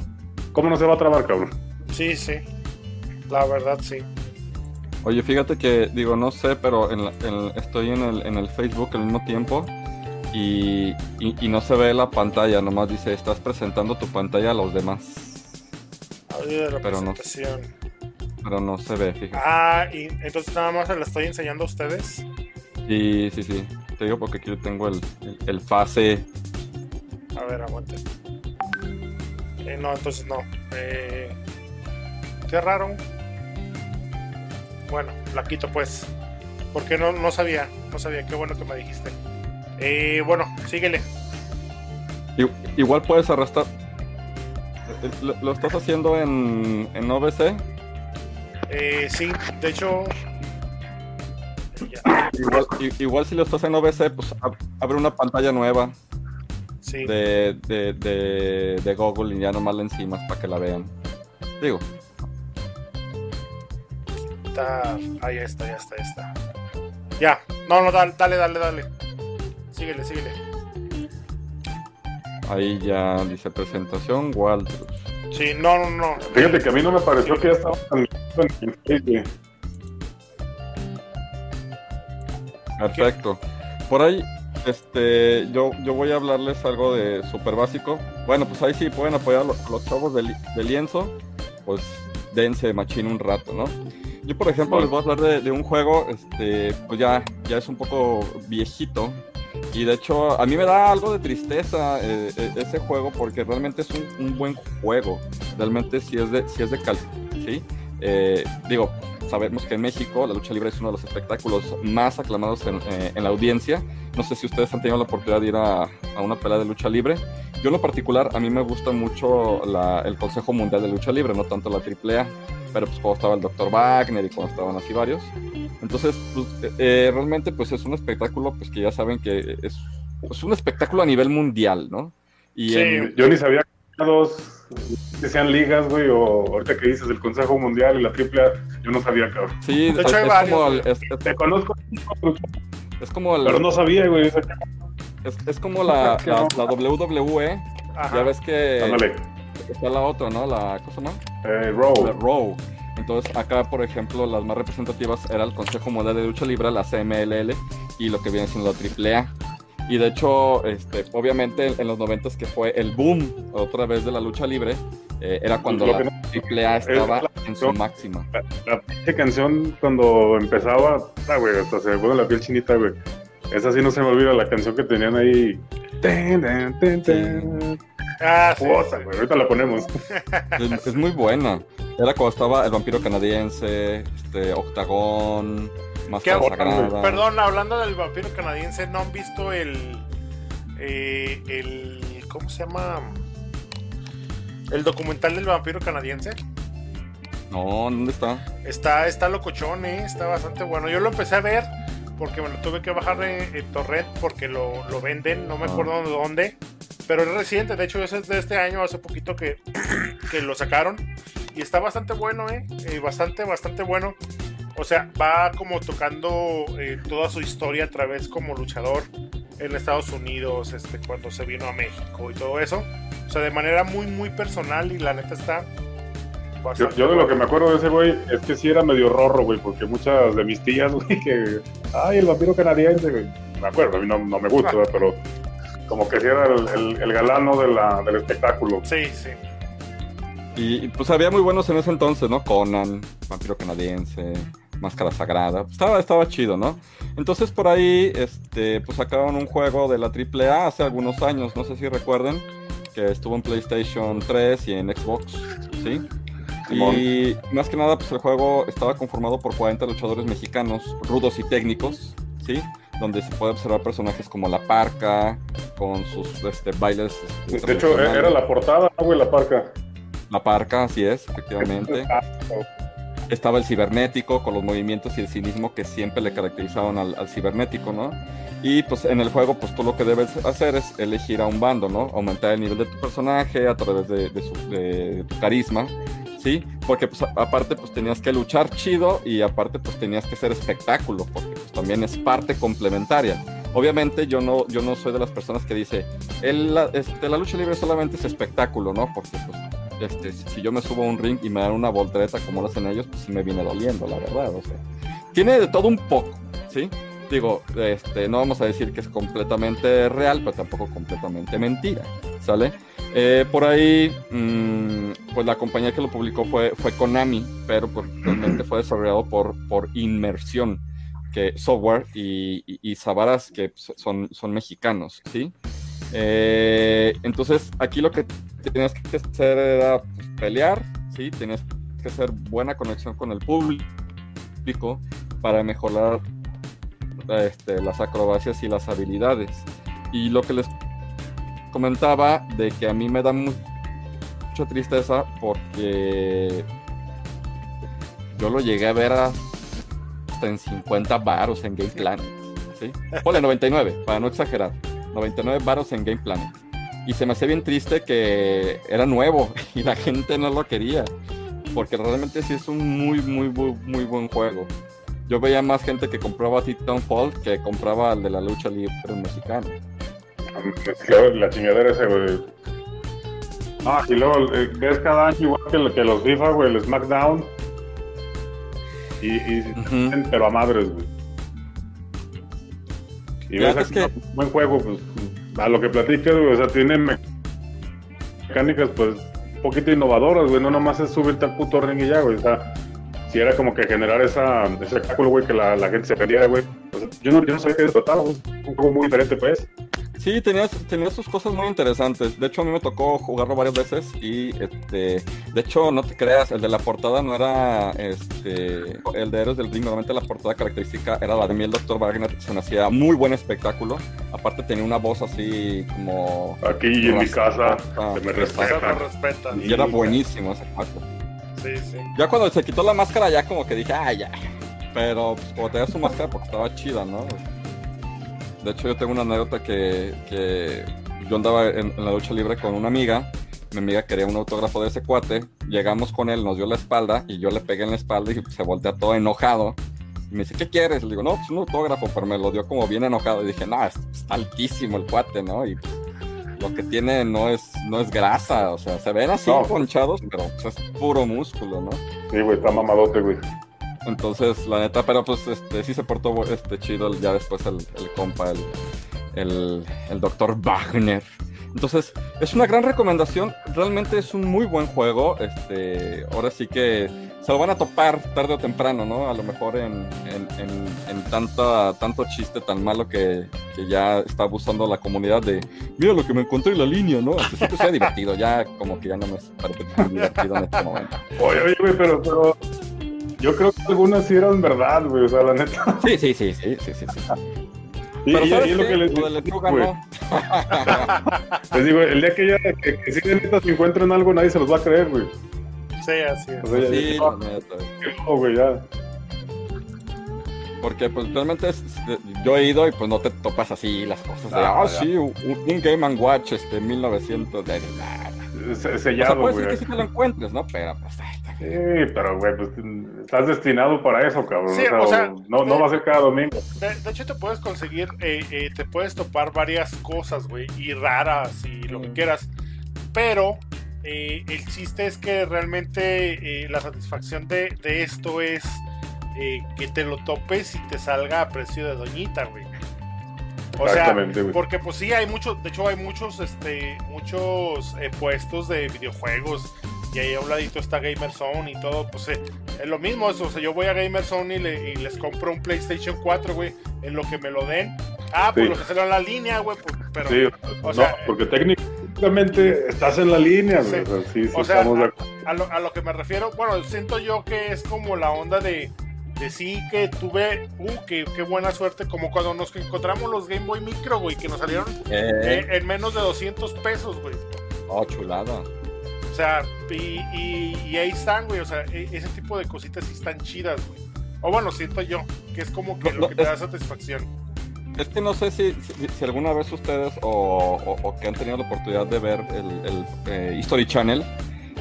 ¿cómo no se va a trabar, cabrón? Sí, sí. La verdad, sí. Oye, fíjate que, digo, no sé, pero estoy en el, en el Facebook al mismo tiempo y, no se ve la pantalla, nomás dice, estás presentando tu pantalla a los demás. pero no, pero no se ve, fíjate. Ah, y entonces nada más se la estoy enseñando a ustedes. Sí, sí, sí. Te digo porque aquí tengo el, el, fase. A ver, aguante. Eh, no, entonces no. Eh, qué raro. Bueno, la quito pues. Porque no, no sabía, no sabía, qué bueno que me dijiste. Eh, bueno, síguele. Igual puedes arrastrar. ¿Lo, estás haciendo en, en OBC? Eh, sí, de hecho. Igual, igual, si lo estás en OBC, pues abre una pantalla nueva sí. de, de, de, de, Google y ya nomás la encima para que la vean. Digo. Ahí está, ya está, ya está. Ya, no, no, dale, dale, dale, dale. Síguele, síguele. Ahí ya dice presentación, Walter. Sí, no, no, no. Fíjate que a mí no me pareció que ya estaba en el Perfecto. Por ahí, este, yo, yo voy a hablarles algo de súper básico. Bueno, pues ahí sí pueden apoyar a los, chavos de, lienzo, pues dense machín un rato, ¿no? Yo, por ejemplo, les voy a hablar de, un juego, este, pues ya, ya es un poco viejito. Y de hecho, a mí me da algo de tristeza eh, eh, ese juego porque realmente es un, buen juego. Realmente sí es de, sí es de cal, ¿sí? Eh, digo, sabemos que en México la lucha libre es uno de los espectáculos más aclamados en, eh, la audiencia. No sé si ustedes han tenido la oportunidad de ir a, una pelea de lucha libre. Yo en lo particular, a mí me gusta mucho el Consejo Mundial de Lucha Libre, no tanto la AAA, pero pues cuando estaba el Dr. Wagner y cuando estaban así varios. Entonces, pues, eh, eh, realmente pues es un espectáculo pues que ya saben que es, es un espectáculo a nivel mundial, ¿no? Y yo ni sabía que dos que sean ligas, güey, o ahorita que dices el Consejo Mundial y la AAA, yo no sabía, cabrón. Sí, de hecho hay varios. Te conozco. Es como el, Pero no sabía, güey. Es, es como la, la, WWE. Ya ves que está la otra, ¿no? La cosa más. Eh. Raw. Entonces, acá, por ejemplo, las más representativas era el Consejo Mundial de Lucha Libre, la CMLL, y lo que viene siendo la AAA. Y de hecho, este, obviamente en los 90 que fue el boom otra vez de la lucha libre, eh, era cuando la AAA estaba en su máxima. La, canción cuando empezaba, ah, güey, hasta se me pone la piel chinita, güey. Esa sí no se me olvida, la canción que tenían ahí. Ah, sí, ahorita la ponemos. Es, muy buena. Era cuando estaba el vampiro canadiense, este, Octagón, Perdón, hablando del vampiro canadiense, ¿no han visto el. Eh, el. ¿Cómo se llama? El documental del vampiro canadiense. No, ¿dónde está? Está, está locochón, ¿eh? está bastante bueno. Yo lo empecé a ver porque me lo tuve que bajar en, Torrent porque lo, venden, no me ah. acuerdo de dónde. Pero es reciente, de hecho es de este año, hace poquito que, que lo sacaron. Y está bastante bueno, ¿eh? eh bastante, bastante bueno. O sea, va como tocando eh, toda su historia a través como luchador en Estados Unidos, este, cuando se vino a México y todo eso. O sea, de manera muy, muy personal y la neta está... Yo, yo, de lo que me acuerdo de ese güey es que sí era medio rorro, güey, porque muchas de mis tías, güey, que... Ay, el vampiro canadiense, güey. Me acuerdo, a mí no, no me gusta, ah. pero como que sí era el, el, galano de la, del espectáculo. Sí, sí. Y pues había muy buenos en ese entonces, ¿no? Conan, Vampiro Canadiense, Máscara Sagrada. Estaba, estaba chido, ¿no? Entonces por ahí, este, pues sacaron un juego de la AAA hace algunos años, no sé si recuerden, que estuvo en PlayStation 3 y en Xbox, ¿sí? Y más que nada, pues el juego estaba conformado por 40 luchadores mexicanos, rudos y técnicos, ¿sí? Donde se puede observar personajes como La Parca, con sus este, bailes. Este, de hecho, era la portada, güey, La Parca. La Parca, así es, efectivamente. estaba el cibernético con los movimientos y el cinismo que siempre le caracterizaban al, cibernético, ¿no? Y pues en el juego, pues tú lo que debes hacer es elegir a un bando, ¿no? Aumentar el nivel de tu personaje a través de, tu carisma, ¿sí? Porque pues aparte pues tenías que luchar chido y aparte pues tenías que ser espectáculo, porque pues, también es parte complementaria. Obviamente yo no, yo no soy de las personas que dice, el, este, la lucha libre solamente es espectáculo, ¿no? Porque pues este, si yo me subo a un ring y me dan una voltereta como lo hacen ellos, pues sí me viene doliendo, la verdad. O sea, tiene de todo un poco, ¿sí? Digo, este, no vamos a decir que es completamente real, pero tampoco completamente mentira, ¿sale? Eh, por ahí, mm, pues la compañía que lo publicó fue, fue Konami, pero pues, realmente fue desarrollado por, por Inmersión, que software y, y, que son, son mexicanos, ¿sí? Eh, entonces, aquí lo que tenías que hacer era pues, pelear, ¿sí? Tenías que hacer buena conexión con el público para mejorar este, las acrobacias y las habilidades. Y lo que les comentaba de que a mí me da mucha tristeza porque yo lo llegué a ver hasta en 50 baros en Game Planet. ¿sí? Ponle 99, para no exagerar. 99 baros en Game Planet. Y se me hacía bien triste que era nuevo y la gente no lo quería. Porque realmente sí es un muy, muy, muy, muy buen juego. Yo veía más gente que compraba Titanfall que compraba el de la lucha libre mexicana. La chingadera ese, güey. Ah, y luego eh, ves cada año igual que, que los FIFA, güey, el SmackDown. Y, y pero a madres, güey. Y ves que... un buen juego, pues a lo que platicas, güey, o sea, tiene mecánicas, pues, un poquito innovadoras, güey, no nomás es subirte al puto ring y ya, güey, o sea, si era como que generar esa, ese espectáculo, güey, que la, la gente se perdiera, güey. yo, no, yo no sabía que trataba, güey, un juego muy diferente, pues. Sí, tenía, tenía sus cosas muy interesantes. De hecho, a mí me tocó jugarlo varias veces y, este, de hecho, no te creas, el de la portada no era, este, el de Héroes del Ring. Normalmente la portada característica era la de mí, el Dr. Wagner, se me hacía muy buen espectáculo. Aparte tenía una voz así como... Aquí en mi casa, se me respeta. Y era buenísimo ese juego. Sí, sí. Ya cuando se quitó la máscara, ya como que dije, ah, ya. Pero, pues, como tenía su máscara, porque estaba chida, ¿no? De hecho, yo tengo una anécdota que, que yo andaba en, la lucha libre con una amiga. Mi amiga quería un autógrafo de ese cuate. Llegamos con él, nos dio la espalda y yo le pegué en la espalda y se voltea todo enojado. Y me dice, ¿qué quieres? Le digo, no, pues un autógrafo, pero me lo dio como bien enojado. Y dije, no, está altísimo el cuate, ¿no? Y pues, lo que tiene no es, no es grasa, o sea, se ven así ponchados, pero pues, es puro músculo, ¿no? Sí, güey, está mamadote, güey. Entonces, la neta, pero pues este sí se portó este chido ya después el, compa, el, el, doctor Wagner. Entonces, es una gran recomendación. Realmente es un muy buen juego. Este, ahora sí que se lo van a topar tarde o temprano, ¿no? A lo mejor en, en, tanto chiste tan malo que, ya está abusando la comunidad de mira lo que me encontré en la línea, ¿no? Aunque sí sea divertido, ya como que ya no me parece divertido en este momento. Oye, oye, pero yo creo que algunas sí eran verdad, güey, o sea, la neta. Sí, sí, sí, sí, sí, sí. Y, Pero ¿sabes y, lo que les digo, güey. les digo, el día que ya que, que si de neta se encuentren algo, nadie se los va a creer, güey. Sí, así es. O sea, sí, ya. No, güey, ya. Porque pues realmente es, yo he ido y pues no te topas así las cosas de, ah, oh, sí, un, un, Game Watch este 1900 de nada. Sellado, o sea, puede ser que sí te lo encuentres, ¿no? Pero pues Sí, pero güey, pues estás destinado para eso, cabrón. Sí, o sea, no, no va a ser cada domingo. De, hecho, te puedes conseguir, eh, eh, te puedes topar varias cosas, güey, y raras y lo que mm. quieras. Pero eh, el chiste es que realmente la satisfacción de, de esto es que te lo topes y te salga a precio de doñita, güey. O sea, porque pues sí hay muchos, de hecho hay muchos, este, muchos puestos de videojuegos y ahí a un ladito está Gamer Zone y todo, pues eh, es lo mismo, eso, o sea, yo voy a Gamer Zone y, les compro un PlayStation 4, güey, en lo que me lo den. Ah, pues lo que en la línea, güey, pues, pero... Sí, o sea, porque técnicamente estás en la línea, güey. Sí, sí, o sea, a, lo, a, lo, que me refiero, bueno, siento yo que es como la onda de, de sí que tuve, uh, qué, qué buena suerte, como cuando nos encontramos los Game Boy Micro, güey, que nos salieron eh. Eh, en menos de 200 pesos, güey. Oh, chulada. O sea, y, ahí están, güey. O sea, e, ese tipo de cositas sí están chidas, güey. O bueno, siento yo, que es como que lo que te da satisfacción. Es que no sé si, si, alguna vez ustedes o, que han tenido la oportunidad de ver el, eh, History Channel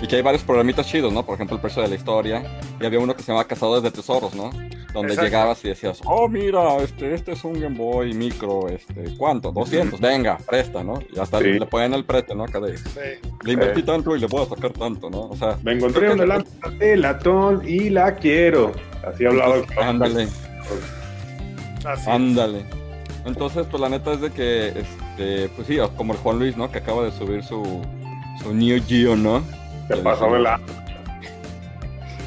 y que hay varios programitas chidos, ¿no? Por ejemplo, el precio de la historia. Y había uno que se llama Cazadores de Tesoros, ¿no? donde llegabas y decías, oh, mira, este, este es un Game Boy micro, este, ¿cuánto? 200, venga, presta, ¿no? Y hasta le ponen el precio, ¿no? Acá de, le invertí tanto y le puedo sacar tanto, ¿no? O sea, me encontré una lámpara de latón y la quiero. Así hablaba el Ándale. Ándale. Entonces, pues la neta es de que, este, pues sí, como el Juan Luis, ¿no? Que acaba de subir su, su Neo Geo, ¿no? Se pasó de la...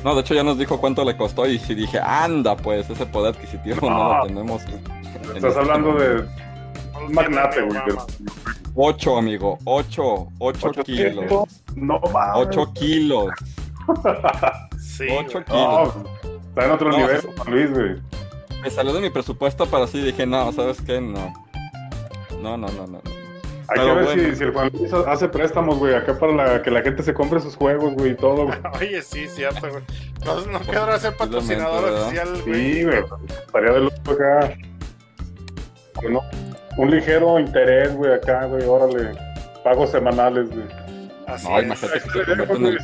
No, de hecho ya nos dijo cuánto le costó y si dije, anda, pues ese poder adquisitivo no, lo tenemos. Estás hablando de un magnate, güey. Ocho, amigo, ocho, ocho, kilos. No mames. Ocho kilos. sí. Ocho kilos. está en otro nivel, Luis, güey. Me salió de mi presupuesto, pero sí dije, no, ¿sabes qué? No. No, no, no, no. Hay que ver si, si, el Juan Luis hace préstamos, güey, acá para la, que la gente se compre sus juegos, güey, y todo, güey. Oye, sí, cierto, güey. No, no quedará ser patrocinador oficial, güey. Sí, güey, estaría de lujo acá. Bueno, un ligero interés, güey, acá, güey, órale. Pagos semanales, güey. Así no, imagínate que se convierte, en el,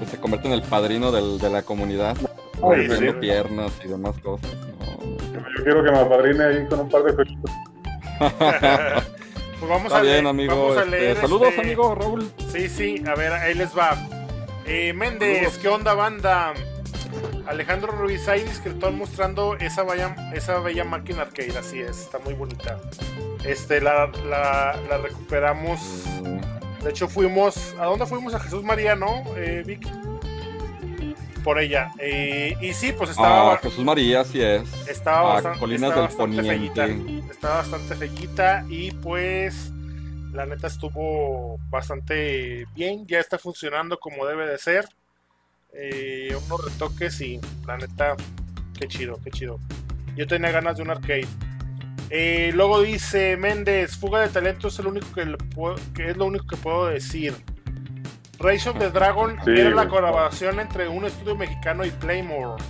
que se convierte en el padrino del, de la comunidad. Ay, sí, piernas y demás cosas. No. Yo quiero que me apadrine ahí con un par de jueguitos. Pues vamos Está a bien, leer, amigo. Vamos a este, leer, saludos, este, amigo Raúl. Sí, sí, a ver, ahí les va. Eh, Méndez, ¿qué onda, banda? Alejandro Ruiz, ahí discretón mostrando esa, vaya, esa bella máquina arcade, así es, está muy bonita. Este, la, la, la recuperamos. De hecho, fuimos. ¿A dónde fuimos? A Jesús María, ¿no, eh, Vic? Por ella. Eh, y sí, pues estaba. Ah, Jesús María, sí es. Estaba Ah, bastante, Colinas estaba del bastante Poniente. fellita. Estaba bastante fellita y pues la neta estuvo bastante bien. Ya está funcionando como debe de ser. Eh, unos retoques y la neta, qué chido, qué chido. Yo tenía ganas de un arcade. Eh, luego dice Méndez, fuga de talento es el único que, le puedo- que es lo único que puedo decir. Rise of the Dragon Sí, era la colaboración entre un estudio mexicano y Playmore.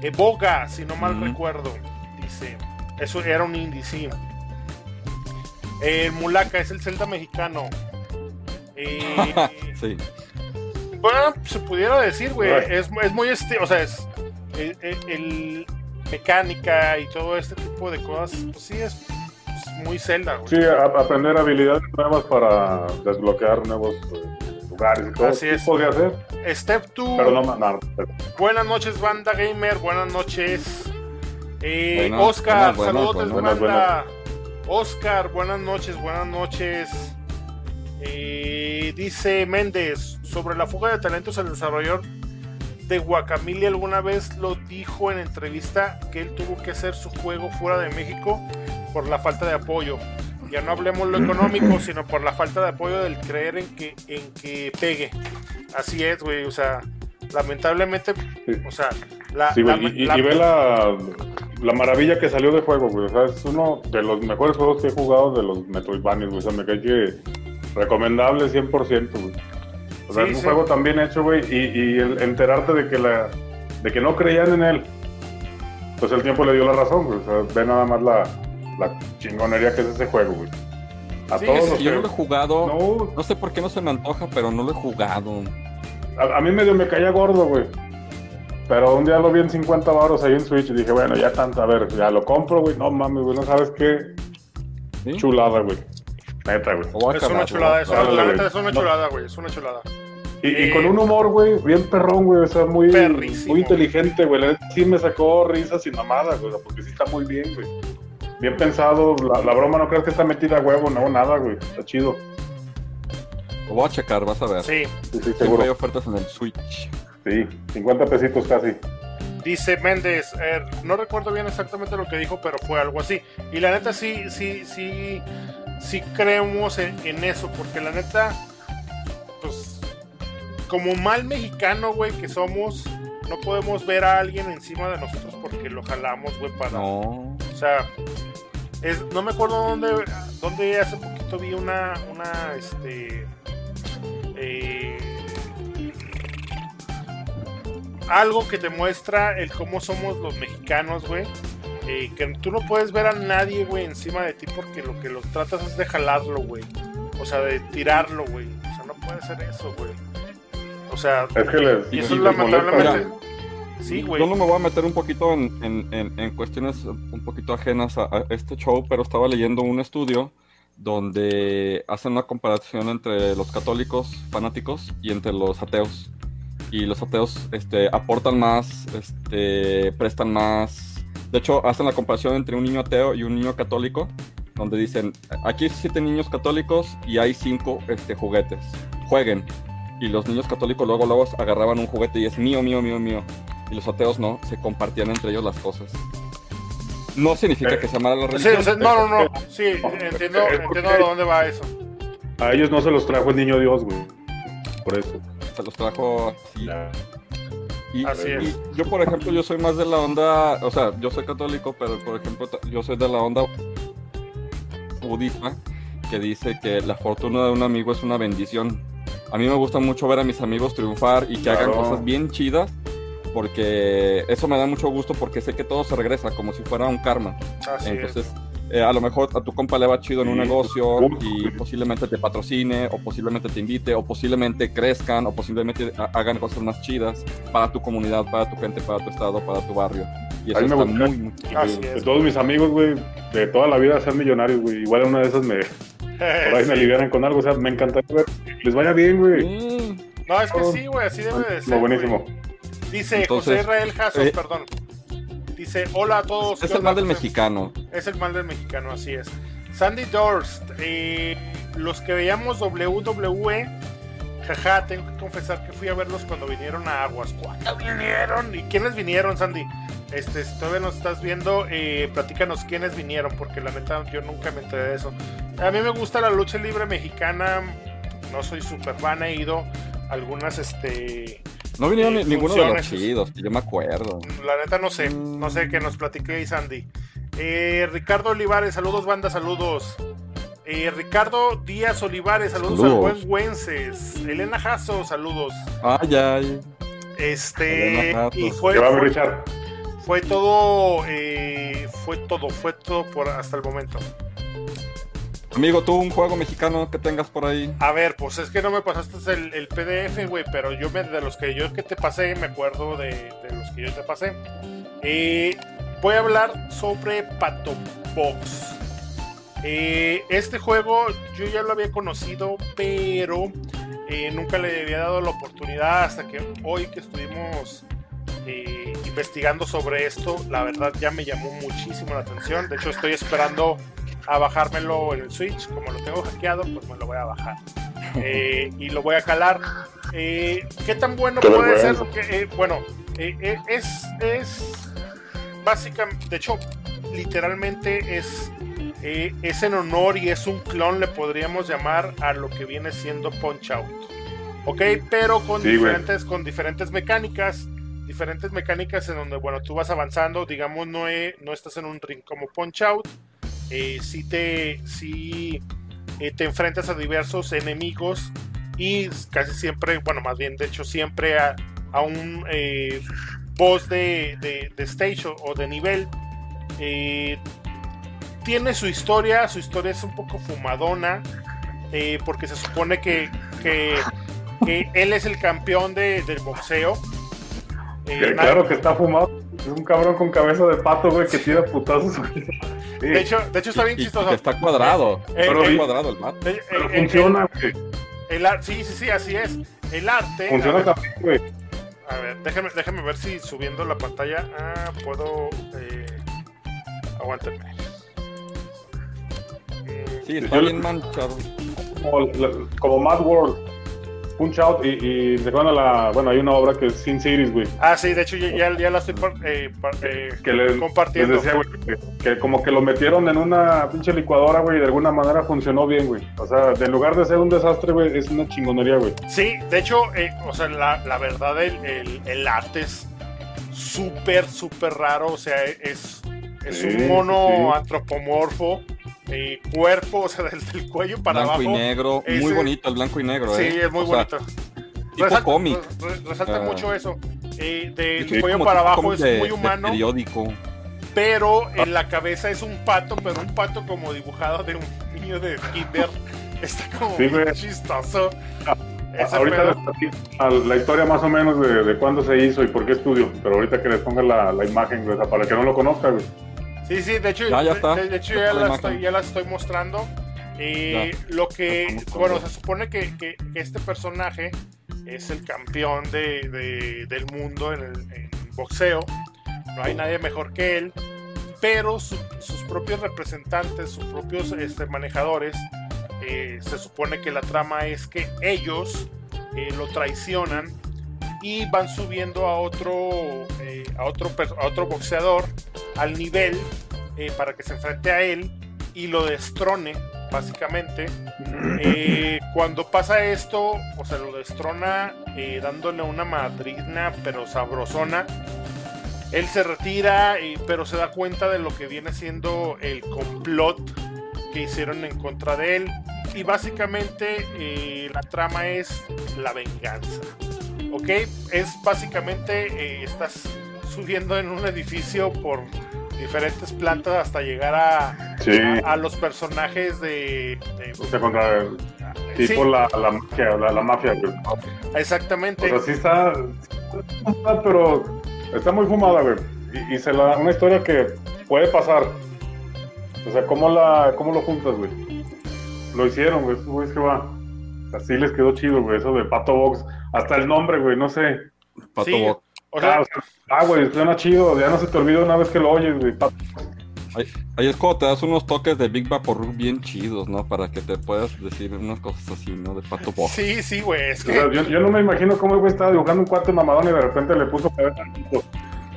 Evoga, si no mal recuerdo, dice. Eso era un indie, sí. El Mulaka es el Zelda mexicano. Eh, sí. bueno, se pudiera decir, güey. Right. Es, es muy este, o sea, es el, el- el mecánica y todo este tipo de cosas, pues sí es muy Zelda, güey. Sí, a- aprender habilidades nuevas para desbloquear nuevos eh, lugares y todo. Así Sí es. podría ser, Step 2, pero no mandar. buenas noches, banda gamer, buenas noches. Eh, Oscar, buenas, saludos, buenas, banda. Oscar, buenas noches, buenas noches. Eh, dice Méndez, sobre la fuga de talentos, el desarrollador de Guacamole alguna vez lo dijo en entrevista que él tuvo que hacer su juego fuera de México por la falta de apoyo. Ya no hablemos lo económico, sino por la falta de apoyo del creer en que, en que pegue. Así es, güey, o sea, lamentablemente, Sí. o sea, la, Sí, la- y, y- la- y ve la, la maravilla que salió de juego, güey. O sea, es uno de los mejores juegos que he jugado de los Metroidvania, güey. O sea, me cae que recomendable 100%, güey. O sea, Sí, es un juego tan bien hecho, güey. Y, y el enterarte de que la de que no creían en él, pues el tiempo le dio la razón, güey. O sea, ve nada más la, la chingonería que es ese juego, güey. A Sí, todos los Yo no que- lo he jugado. No. No, sé por qué no se me antoja, pero no lo he jugado. a, a mí medio me caía gordo, güey. Pero un día lo vi en 50 baros ahí en Switch y dije, bueno, ya tanto, a ver, ya lo compro, güey. No mames, güey, no sabes qué ¿Sí? chulada, güey. Neta, güey. Es una chulada, ¿no? es una, Órale, la neta es una No. chulada, güey, es una chulada. Y, y con un humor, güey, bien perrón, güey. O sea, muy, Perrísimo. muy inteligente, güey. Sí me sacó risas y mamadas, güey. Porque sí está muy bien, güey. Bien pensado. La, la broma no crees que está metida a huevo, no, nada, güey. Está chido. Lo voy a checar, vas a ver. Sí, Sí, sí, Siempre hay seguro. ofertas en el Switch. Sí, 50 pesitos casi. dice Méndez, eh, no recuerdo bien exactamente lo que dijo, pero fue algo así. Y la neta sí, sí, sí, sí creemos en, en eso, porque la neta, pues, como mal mexicano, güey, que somos, no podemos ver a alguien encima de nosotros porque lo jalamos, güey, para... No. O sea, es, no me acuerdo dónde, dónde hace poquito vi una, una, este, eh, algo que te muestra el cómo somos los mexicanos, güey. Eh, que tú no puedes ver a nadie, güey, encima de ti porque lo que los tratas es de jalarlo, güey. O sea, de tirarlo, güey. O sea, no puede ser eso, güey. O sea, Es que les. y eso es lamentablemente... Sí, güey. Yo no me voy a meter un poquito en, en- en- en cuestiones un poquito ajenas a, a este show, pero estaba leyendo un estudio donde hacen una comparación entre los católicos fanáticos y entre los ateos. Y los ateos este, aportan más, este, prestan más. De hecho, hacen la comparación entre un niño ateo y un niño católico, donde dicen, aquí hay siete niños católicos y hay cinco este, juguetes. Jueguen. Y los niños católicos luego, luego agarraban un juguete y es mío, mío, mío, mío y los ateos no, se compartían entre ellos las cosas. No significa que sea mala la Sí, religión. o sea, no, no, no. Sí, entiendo, entiendo a dónde va eso. A ellos no se los trajo el niño Dios, güey. Por eso. Se los trajo así. Y, Así y es. yo, por ejemplo, yo soy más de la onda, o sea, yo soy católico, pero por ejemplo, yo soy de la onda budista que dice que la fortuna de un amigo es una bendición. A mí me gusta mucho ver a mis amigos triunfar y que hagan Claro. cosas bien chidas, porque eso me da mucho gusto porque sé que todo se regresa como si fuera un karma. Así es. Entonces, eh, a lo mejor a tu compa le va chido en un Sí, negocio pues, y posiblemente te patrocine, o posiblemente te invite, o posiblemente crezcan, o posiblemente ha- hagan cosas más chidas para tu comunidad, para tu gente, para tu estado, para tu barrio. Y A eso mí me está gusta- muy, muy chido. Así De es. todos mis amigos, güey, de toda la vida ser millonarios, güey. Igual una de esas me, por ahí me Sí. alivianan con algo. O sea, me encantaría ver les vaya bien, güey. Sí. No, es que sí, güey, así debe de ser. Lo buenísimo. güey. Dice Entonces, José Israel Jasos, eh, perdón. Dice, hola a todos. Es ¿qué el onda, mal del José? mexicano. Es el mal del mexicano, así es. Sandy Durst, eh, los que veíamos WWE, jaja, tengo que confesar que fui a verlos cuando vinieron a Aguas. ¿Cuándo vinieron? ¿Y quiénes vinieron, Sandy? Este, si todavía nos estás viendo, eh, platícanos quiénes vinieron, porque la neta yo nunca me enteré de eso. A mí me gusta la lucha libre mexicana, no soy super fan, he ido a algunas, este, No vinieron ni- ninguno de los chidos, yo me acuerdo. la neta no sé, no sé que nos platique ahí Sandy. Eh, Ricardo Olivares, saludos banda, saludos. Eh, Ricardo Díaz Olivares, saludos, Saludos. al buen Güences. Elena Jasso, saludos. Ay, ay. Este y fue, todo, eh, fue todo, fue todo por hasta el momento. Amigo, tú un juego mexicano que tengas por ahí. A ver, pues es que no me pasaste el, el PDF, güey, pero yo me, de los que yo que te pasé, me acuerdo de, de los que yo te pasé. Eh, voy a hablar sobre Pato Box. Eh, este juego yo ya lo había conocido, pero eh, nunca le había dado la oportunidad hasta que hoy que estuvimos eh, investigando sobre esto, la verdad ya me llamó muchísimo la atención. De hecho, estoy esperando a bajármelo en el Switch. Como lo tengo hackeado, pues me lo voy a bajar. Eh, y lo voy a calar. Eh, ¿Qué tan bueno Qué puede ser? Que, eh, bueno, eh, eh, es, es básicamente, de hecho, literalmente es, eh, es en honor y es un clon, le podríamos llamar a lo que viene siendo Punch Out. Ok, pero con Sí, güey. diferentes, con diferentes mecánicas. Diferentes mecánicas en donde, bueno, tú vas avanzando, digamos, no, he- no estás en un ring como Punch Out, eh, sí te, sí, eh, te enfrentas a diversos enemigos y casi siempre, bueno, más bien, de hecho, siempre a, a un eh, boss de, de- de stage o, o de nivel. Tiene su historia, su historia es un poco fumadona, eh, porque se supone que, que, que él es el campeón de- del boxeo. Eh, claro que está fumado. Es un cabrón con cabeza de pato, güey, que tira putazos. Sí, de, hecho, de hecho, está bien Y- chistoso. está cuadrado. Eh, está eh, cuadrado el mate. De- pero funciona, güey. El ar- sí, sí, sí, así es. El arte. Funciona también, güey. a ver, déjame, déjame ver si subiendo la pantalla. Ah, puedo. Eh, aguántenme. Sí, está Yo- bien manchado. Como, Mad World. Punch Out y, y recuerda la. Bueno, hay una obra que es Sin Cities, güey. Ah, sí, de hecho ya, ya, ya la estoy par- eh, par- eh, Que les, compartiendo. les decía, güey, que, que como que lo metieron en una pinche licuadora, güey, y de alguna manera funcionó bien, güey. O sea, en lugar de ser un desastre, güey, es una chingonería, güey. Sí, de hecho, eh, o sea, la, la verdad, el, el- el arte es súper, súper raro. O sea, es, es Sí, un mono sí, sí. antropomorfo, eh, cuerpo, o sea, del, del cuello para blanco abajo. y negro. ese- Muy bonito el blanco y negro, Sí, ¿eh? es muy O sea, bonito. Tipo Resalta- cómic. re- resalta Ah. mucho eso. Eh, de Sí, su cuello para tipo abajo es de- muy de humano, periódico. pero en la cabeza es un pato, pero un pato como dibujado de un niño de kinder. Está como Sí, güey. chistoso. Ese ahorita la, la historia más o menos de, de cuándo se hizo y por qué estudio. Pero ahorita que les ponga la, la imagen, güey, o sea, para el que no lo conozca, güey. Sí, sí, de hecho, Ya, ya está. de, de hecho Ya la estoy, ya la estoy mostrando. Eh, lo que, bueno, se supone que, que- que este personaje es el campeón de, de- del mundo en, el, en boxeo. No hay nadie mejor que él. Pero su- sus propios representantes, sus propios este, manejadores, eh, se supone que la trama es que ellos eh, lo traicionan y van subiendo a otro, eh, a otro, a otro boxeador al nivel eh, para que se enfrente a él y lo destrone, básicamente. Eh, cuando pasa esto, o sea, lo destrona dándole una madrina, pero sabrosona. Él se retira, pero se da cuenta de lo que viene siendo el complot que hicieron en contra de él. Y básicamente la trama es la venganza. ¿Ok? Es básicamente, eh, estás subiendo en un edificio por diferentes plantas hasta llegar a, Sí. a, a los personajes de... de- O sea, contra tipo Sí. la, la mafia, la, la mafia, güey. Exactamente. sea, sí está, está, pero está muy fumada, güey. Y, y se la, una historia que puede pasar. O sea, ¿cómo, la, cómo lo juntas, güey? Lo hicieron, güey. Güey, es que va. Así les quedó chido, güey. Eso de Pato Box. Hasta el nombre, güey. No sé. Pato Sí. Box. o sea, ah, o sea, ah, güey, suena chido. Ya no se te olvida una vez que lo oyes, güey. Pato. Ahí, ahí es cuando te das unos toques de Big Vaporub bien chidos, ¿no? Para que te puedas decir unas cosas así, ¿no? De Pato Box. sí, sí, güey. Es O sea, que... yo, yo no me imagino cómo el güey estaba dibujando un cuate mamadón y de repente le puso cabeza.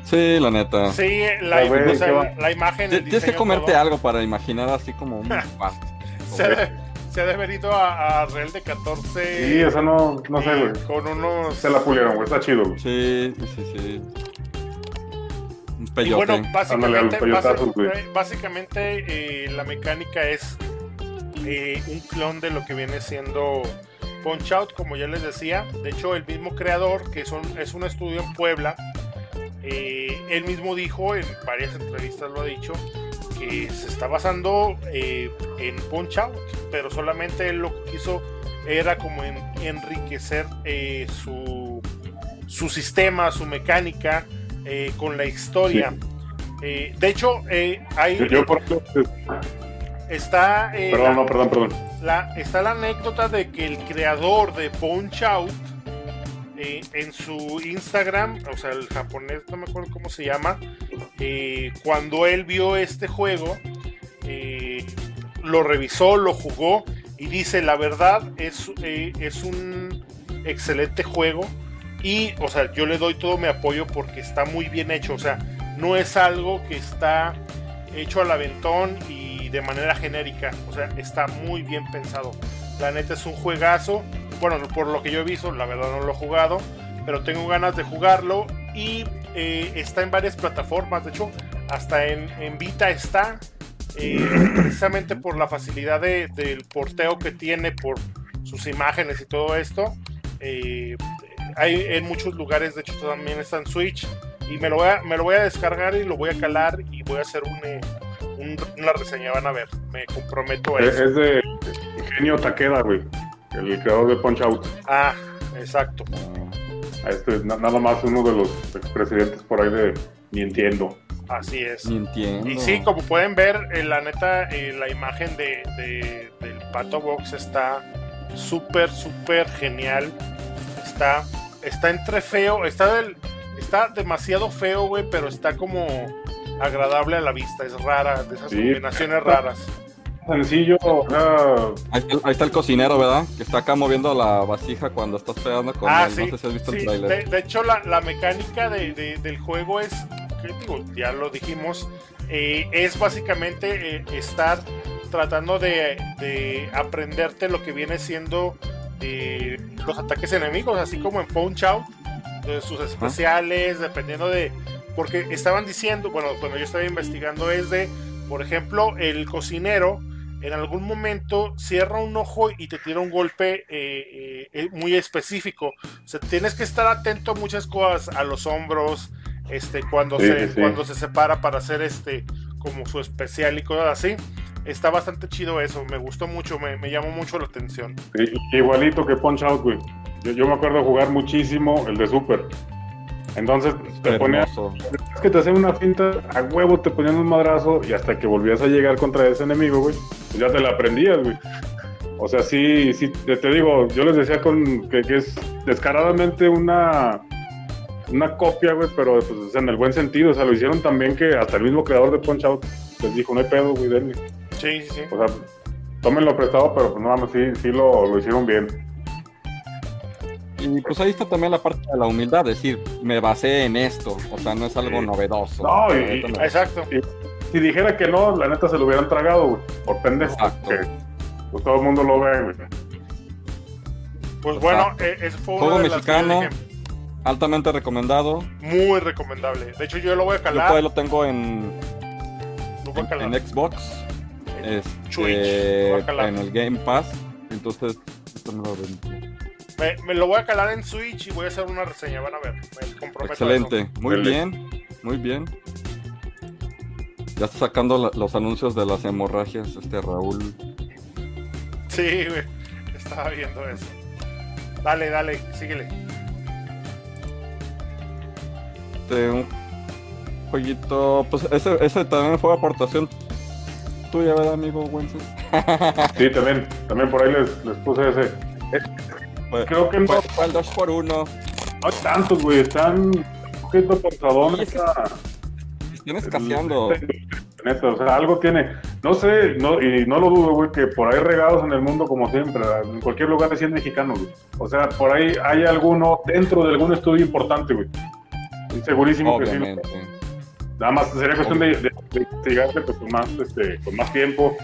Sí, la neta. Sí, la, Ya, güey, o sea, ¿qué va? la, la imagen. Tienes que comerte todo. algo para imaginar así como un. Se se ha de haber ido a, a Real de 14. Sí, eso no, no sé, eh, güey. Con unos. Se la pulieron, güey. Está chido, güey. Sí, sí, sí, sí. Un Y peyote. bueno, Ándale, básicamente, güey. eh, básicamente eh, la mecánica es eh, un clon de lo que viene siendo Punch Out, como ya les decía. De hecho, el mismo creador, que es un, es un estudio en Puebla, eh, él mismo dijo, en varias entrevistas lo ha dicho, que se está basando eh, en Punch Out, pero solamente él lo que quiso era como en- enriquecer eh, su, su sistema, su mecánica eh, con la historia. Eh, de hecho, eh, hay, Yo, yo por ejemplo, está, eh, perdón, la, no, perdón, perdón. la- está la anécdota de que el creador de Punch Out en su Instagram, o sea, el japonés, no me acuerdo cómo se llama, cuando él vio este juego, lo revisó, lo jugó y dice, la verdad es, eh, es un excelente juego y, o sea, yo le doy todo mi apoyo porque está muy bien hecho, o sea, no es algo que está hecho al aventón y de manera genérica, o sea, está muy bien pensado. La neta es un juegazo, bueno, por lo que yo he visto, la verdad no lo he jugado, pero tengo ganas de jugarlo y eh, está en varias plataformas, de hecho, hasta en, en Vita está, eh, precisamente por la facilidad de- del porteo que tiene, por sus imágenes y todo esto. eh, hay en muchos lugares, de hecho también está en Switch, y me lo voy a, me lo voy a descargar y lo voy a calar y voy a hacer un, eh, un- una reseña, van a ver, me comprometo a Es, eso. es de Ingenio Takeda, güey. El creador de Punch Out. Ah, exacto. Este, na- nada más uno de los expresidentes por ahí de Nintendo. Así es. Ni entiendo. Y sí, como pueden ver, eh, la neta, eh, la imagen de, de- del Pato Box está súper, súper genial. Está, está entre feo, está, del, está demasiado feo, güey, pero está como agradable a la vista. Es rara, de esas Sí. combinaciones raras. Sencillo, o sea, Ahí, está- ahí está el cocinero, ¿verdad? Que está acá moviendo la vasija cuando estás pegando con Ah, él. sí. No sé si has visto Sí, el de, trailer. de hecho, la, la mecánica de- de- del juego es, digo, ya lo dijimos, eh, es básicamente eh, estar tratando de, de aprenderte lo que viene siendo eh, los ataques enemigos, así como en Punch Out, de sus especiales, dependiendo de... Porque estaban diciendo, bueno, cuando yo estaba investigando es de, por ejemplo, el cocinero en algún momento cierra un ojo y te tira un golpe eh, eh, muy específico. O sea, tienes que estar atento a muchas cosas, a los hombros, este, cuando, Sí, se, sí, cuando se separa para hacer este como su especial y cosas así. Está bastante chido eso, me gustó mucho, me, me llamó mucho la atención. igualito que Punch Out, güey. Yo, yo me acuerdo jugar muchísimo el de Super. Entonces te ponías, Hermoso. es que te hacían una finta, a huevo te ponían un madrazo y hasta que volvías a llegar contra ese enemigo, güey, pues ya te la aprendías, güey. O sea, sí, sí, te, te digo, yo les decía con que, que es descaradamente una una copia, güey, pero pues, en el buen sentido, o sea, lo hicieron también que hasta el mismo creador de Punch Out les dijo, no hay pedo, güey, denle. Sí, sí, sí. O sea, tómenlo prestado, pero pues no mames, sí, sí lo, lo hicieron bien. Y pues ahí está también la parte de la humildad, decir, me basé en esto, o sea, no es algo Sí. novedoso. No, y-. Exacto. Si dijera que no, la neta se lo hubieran tragado, güey, por pendejo. Exacto. Que, pues todo el mundo lo ve, güey. Pues bueno, eh, fue Juego yo mexicano. Altamente recomendado. muy recomendable. De hecho, yo lo voy a Yo calar. todavía lo tengo en, lo voy a calar. en Xbox. este, en el Game Pass. Entonces, esto no lo me, me, lo voy a calar en Switch y voy a hacer una reseña. Van a ver, me comprometo. Excelente, muy bien, muy bien. Ya está sacando los anuncios de las hemorragias, este Raúl. Sí, güey. Estaba viendo eso. Dale, dale, síguele. Este, un jueguito. Pues ese, ese también fue aportación tuya, ¿verdad, amigo Wences? sí, también. También por ahí les, les puse ese. Creo que no. Fue el 2 por 1 No hay tantos, güey. Están un poquito pensadones. Están escaseando. Neta, o sea, algo tiene. No sé, no, y no lo dudo, güey, que por ahí regados en el mundo, como siempre, en cualquier lugar de 100 mexicanos, güey. O sea, por ahí hay alguno dentro de algún estudio importante, güey. Segurísimo que sí. Nada más sería cuestión de, de, investigarse pues, con, más, este, con más tiempo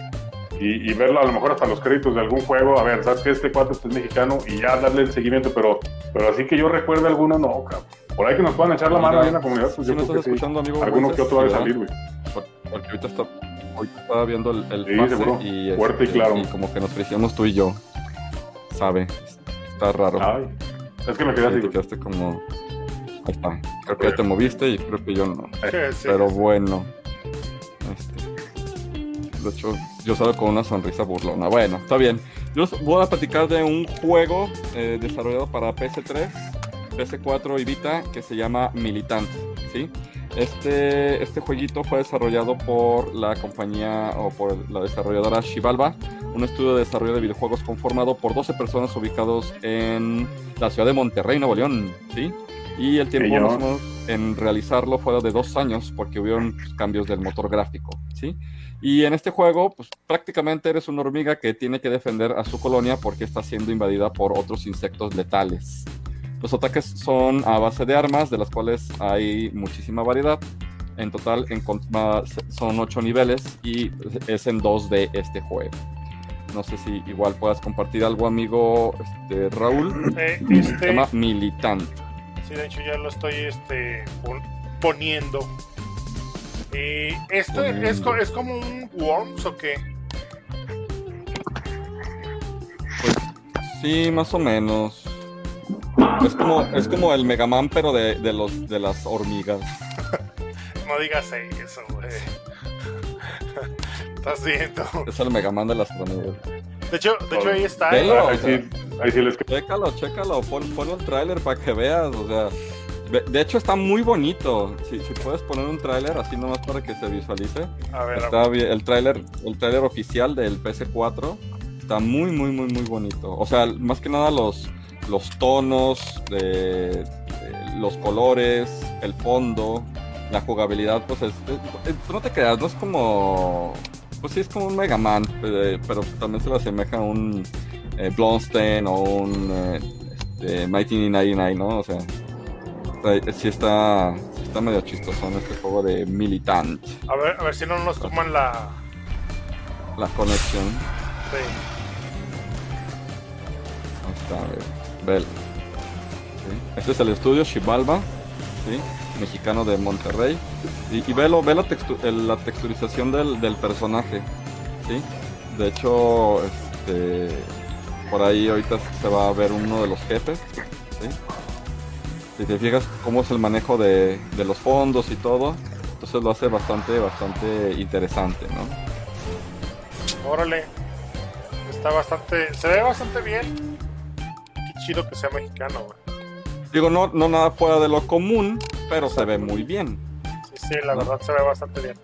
y, verlo a lo mejor hasta los créditos de algún juego. A ver, sabes que este cuatro es mexicano y ya darle el seguimiento, pero, pero así que yo recuerde alguno, no, cabrón. Por ahí que nos puedan echar la mano ahí en la comunidad, pues yo creo que escuchando, sí. Amigo, Alguno que otro va a salir, güey. Porque ahorita, está, ahorita estaba viendo el, el sí, pase y, Fuerte y este, claro. y como que nos frigiamos tú y yo. Sabe, está raro. Ay, es que me quedé así. Te quedaste como... Ahí está. Creo que ya te moviste y creo que yo no. Pero bueno. Este, de hecho, yo salgo con una sonrisa burlona. Bueno, está bien. Yo voy a platicar de un juego eh, desarrollado para PS3, PS4 y Vita que se llama Militant. ¿sí? Este, este jueguito fue desarrollado por la compañía o por la desarrolladora Shivalba, un estudio de desarrollo de videojuegos conformado por 12 personas ubicados en la ciudad de Monterrey, Nuevo León. ¿sí? Y el tiempo en realizarlo fue de dos años porque hubieron cambios del motor gráfico. ¿sí? Y en este juego, pues prácticamente eres una hormiga que tiene que defender a su colonia porque está siendo invadida por otros insectos letales. Los ataques son a base de armas, de las cuales hay muchísima variedad. En total en, son ocho niveles y es en dos de este juego. No sé si igual puedas compartir algo, amigo este, Raúl. Eh, este... Se llama Militant. Sí, de hecho ya lo estoy este, poniendo. Eh, ¿Esto es, es, como un Worms o qué? Pues sí, más o menos. Es como, es como el Mega Man, pero de, de los, de las hormigas. no digas eso, güey. Estás viendo. Es el Mega Man de las hormigas. De hecho, de hecho ahí está. ¿eh? ahí, sí, ahí sí les... Chécalo, chécalo, pon, pon el tráiler para que veas, o sea... De hecho está muy bonito. Si, puedes poner un tráiler así nomás para que se visualice. A ver, está el tráiler, el tráiler oficial del PS4 está muy muy muy muy bonito. O sea, más que nada los los tonos, los colores, el fondo, la jugabilidad, pues es, no te creas, no es como pues sí es como un Mega Man, eh, pero también se le asemeja a un eh, Blonstein o un eh, este, Mighty 99, ¿no? O sea, sí está, está medio chistoso en este juego de Militant. A ver, a ver si no nos toman la... La conexión. Sí. Ahí está, a Este es el estudio Shibalba, ¿sí? mexicano de Monterrey. Y, y ve, la, la, texturización del, del, personaje. ¿sí? De hecho, este, por ahí ahorita se va a ver uno de los jefes. ¿sí? Si te fijas cómo es el manejo de, los fondos y todo, entonces lo hace bastante, bastante interesante, ¿no? Órale, está bastante, se ve bastante bien. Qué chido que sea mexicano, güey. Digo, no, no nada fuera de lo común, pero se ve muy bien. Sí, sí, la verdad se ve bastante bien.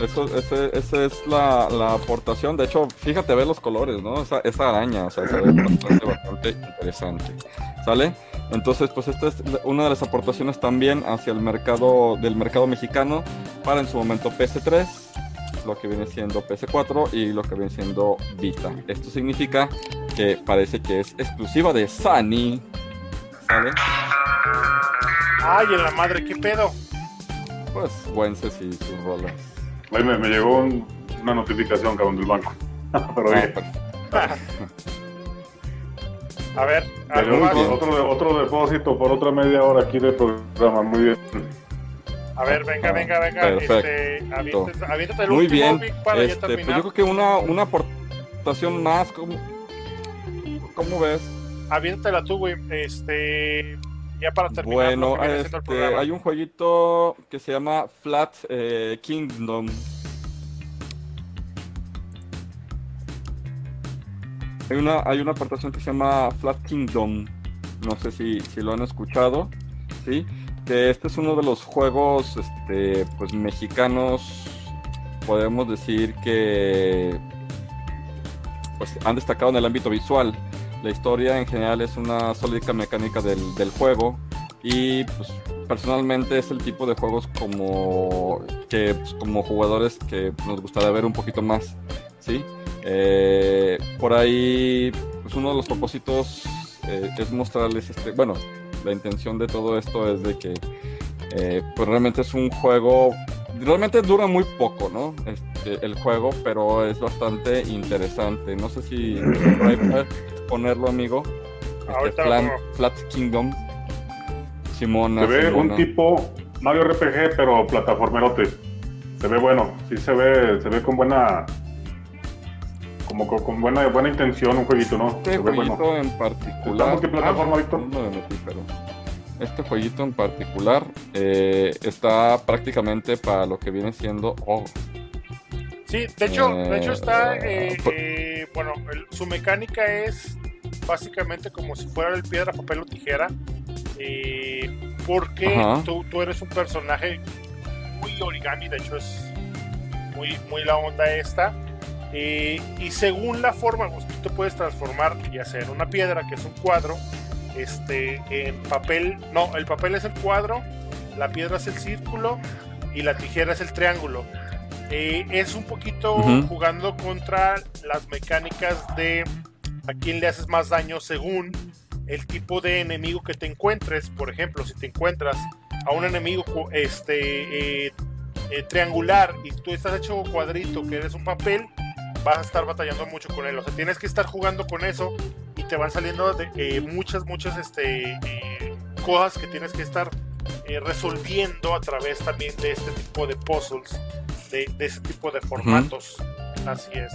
Eso, esa es la, aportación. De hecho, fíjate, ve los colores, ¿no? Esa, esa araña, o sea, se ve bastante, bastante interesante. ¿Sale? Entonces, pues esta es una de las aportaciones también hacia el mercado del mercado mexicano para en su momento PS3, lo que viene siendo PS4 y lo que viene siendo Vita. Esto significa que parece que es exclusiva de Sony. ¿Sale? Ay, en la madre, ¿qué pedo? Pues Wences y sus rolas. Me, me llegó una notificación, cabrón, del banco. Pero ah, bien. A ver, Otro, otro depósito por otra media hora aquí de programa, muy bien. A ver, venga, venga, venga. Perfecto. Este, aviéntate, aviéntate el Muy último, bien. Para ya Este, pues terminar. yo creo que una, una aportación más, ¿cómo, cómo ves? Aviéntatela tú, güey. Este, ya para terminar. Bueno, el este, programa. hay un jueguito que se llama Flat eh, Kingdom. Hay una, hay una aportación que se llama Flat Kingdom. No sé si, si lo han escuchado. ¿sí? Que este es uno de los juegos este, pues, mexicanos. Podemos decir que pues, han destacado en el ámbito visual. La historia en general es una sólida mecánica del, del juego. Y pues, personalmente es el tipo de juegos como que pues, como jugadores que nos gustaría ver un poquito más. ¿sí? Eh, por ahí, pues uno de los propósitos eh, es mostrarles este, bueno, la intención de todo esto es de que eh, pues realmente es un juego, realmente dura muy poco, ¿no? Este, el juego, pero es bastante interesante. No sé si por ahí puedes ponerlo, amigo. Este, Flan-. Flat Kingdom. Simona. Se ve Simona. un tipo Mario RPG, pero plataformerote. Se ve bueno, sí se ve, se ve con buena. Como con, con buena, buena intención un jueguito, ¿no? Este Se ve jueguito bueno. en ¿Está particular. multiplataforma, Ah, Víctor? no me metí, pero Este jueguito en particular eh, está prácticamente para lo que viene siendo. Oh, Sí, de hecho, de hecho está, Eh, eh, pues- eh, bueno, el- su mecánica es básicamente como si fuera el piedra, papel o tijera, eh, porque tú, tú eres un personaje muy origami, de hecho es muy, muy la onda esta, eh, y según la forma, pues, tú te puedes transformar sea en una piedra, que es un cuadro, este, en papel, no, el papel es el cuadro, la piedra es el círculo y la tijera es el triángulo. Eh, es un poquito jugando contra las mecánicas de a quién le haces más daño según el tipo de enemigo que te encuentres. Por ejemplo, si te encuentras a un enemigo este, eh, eh, triangular y tú estás hecho cuadrito, que eres un papel, vas a estar batallando mucho con él. O sea, tienes que estar jugando con eso y te van saliendo de, eh, muchas, muchas este, eh, cosas que tienes que estar resolviendo a través también de este tipo de puzzles, de, de ese tipo de formatos. Así es.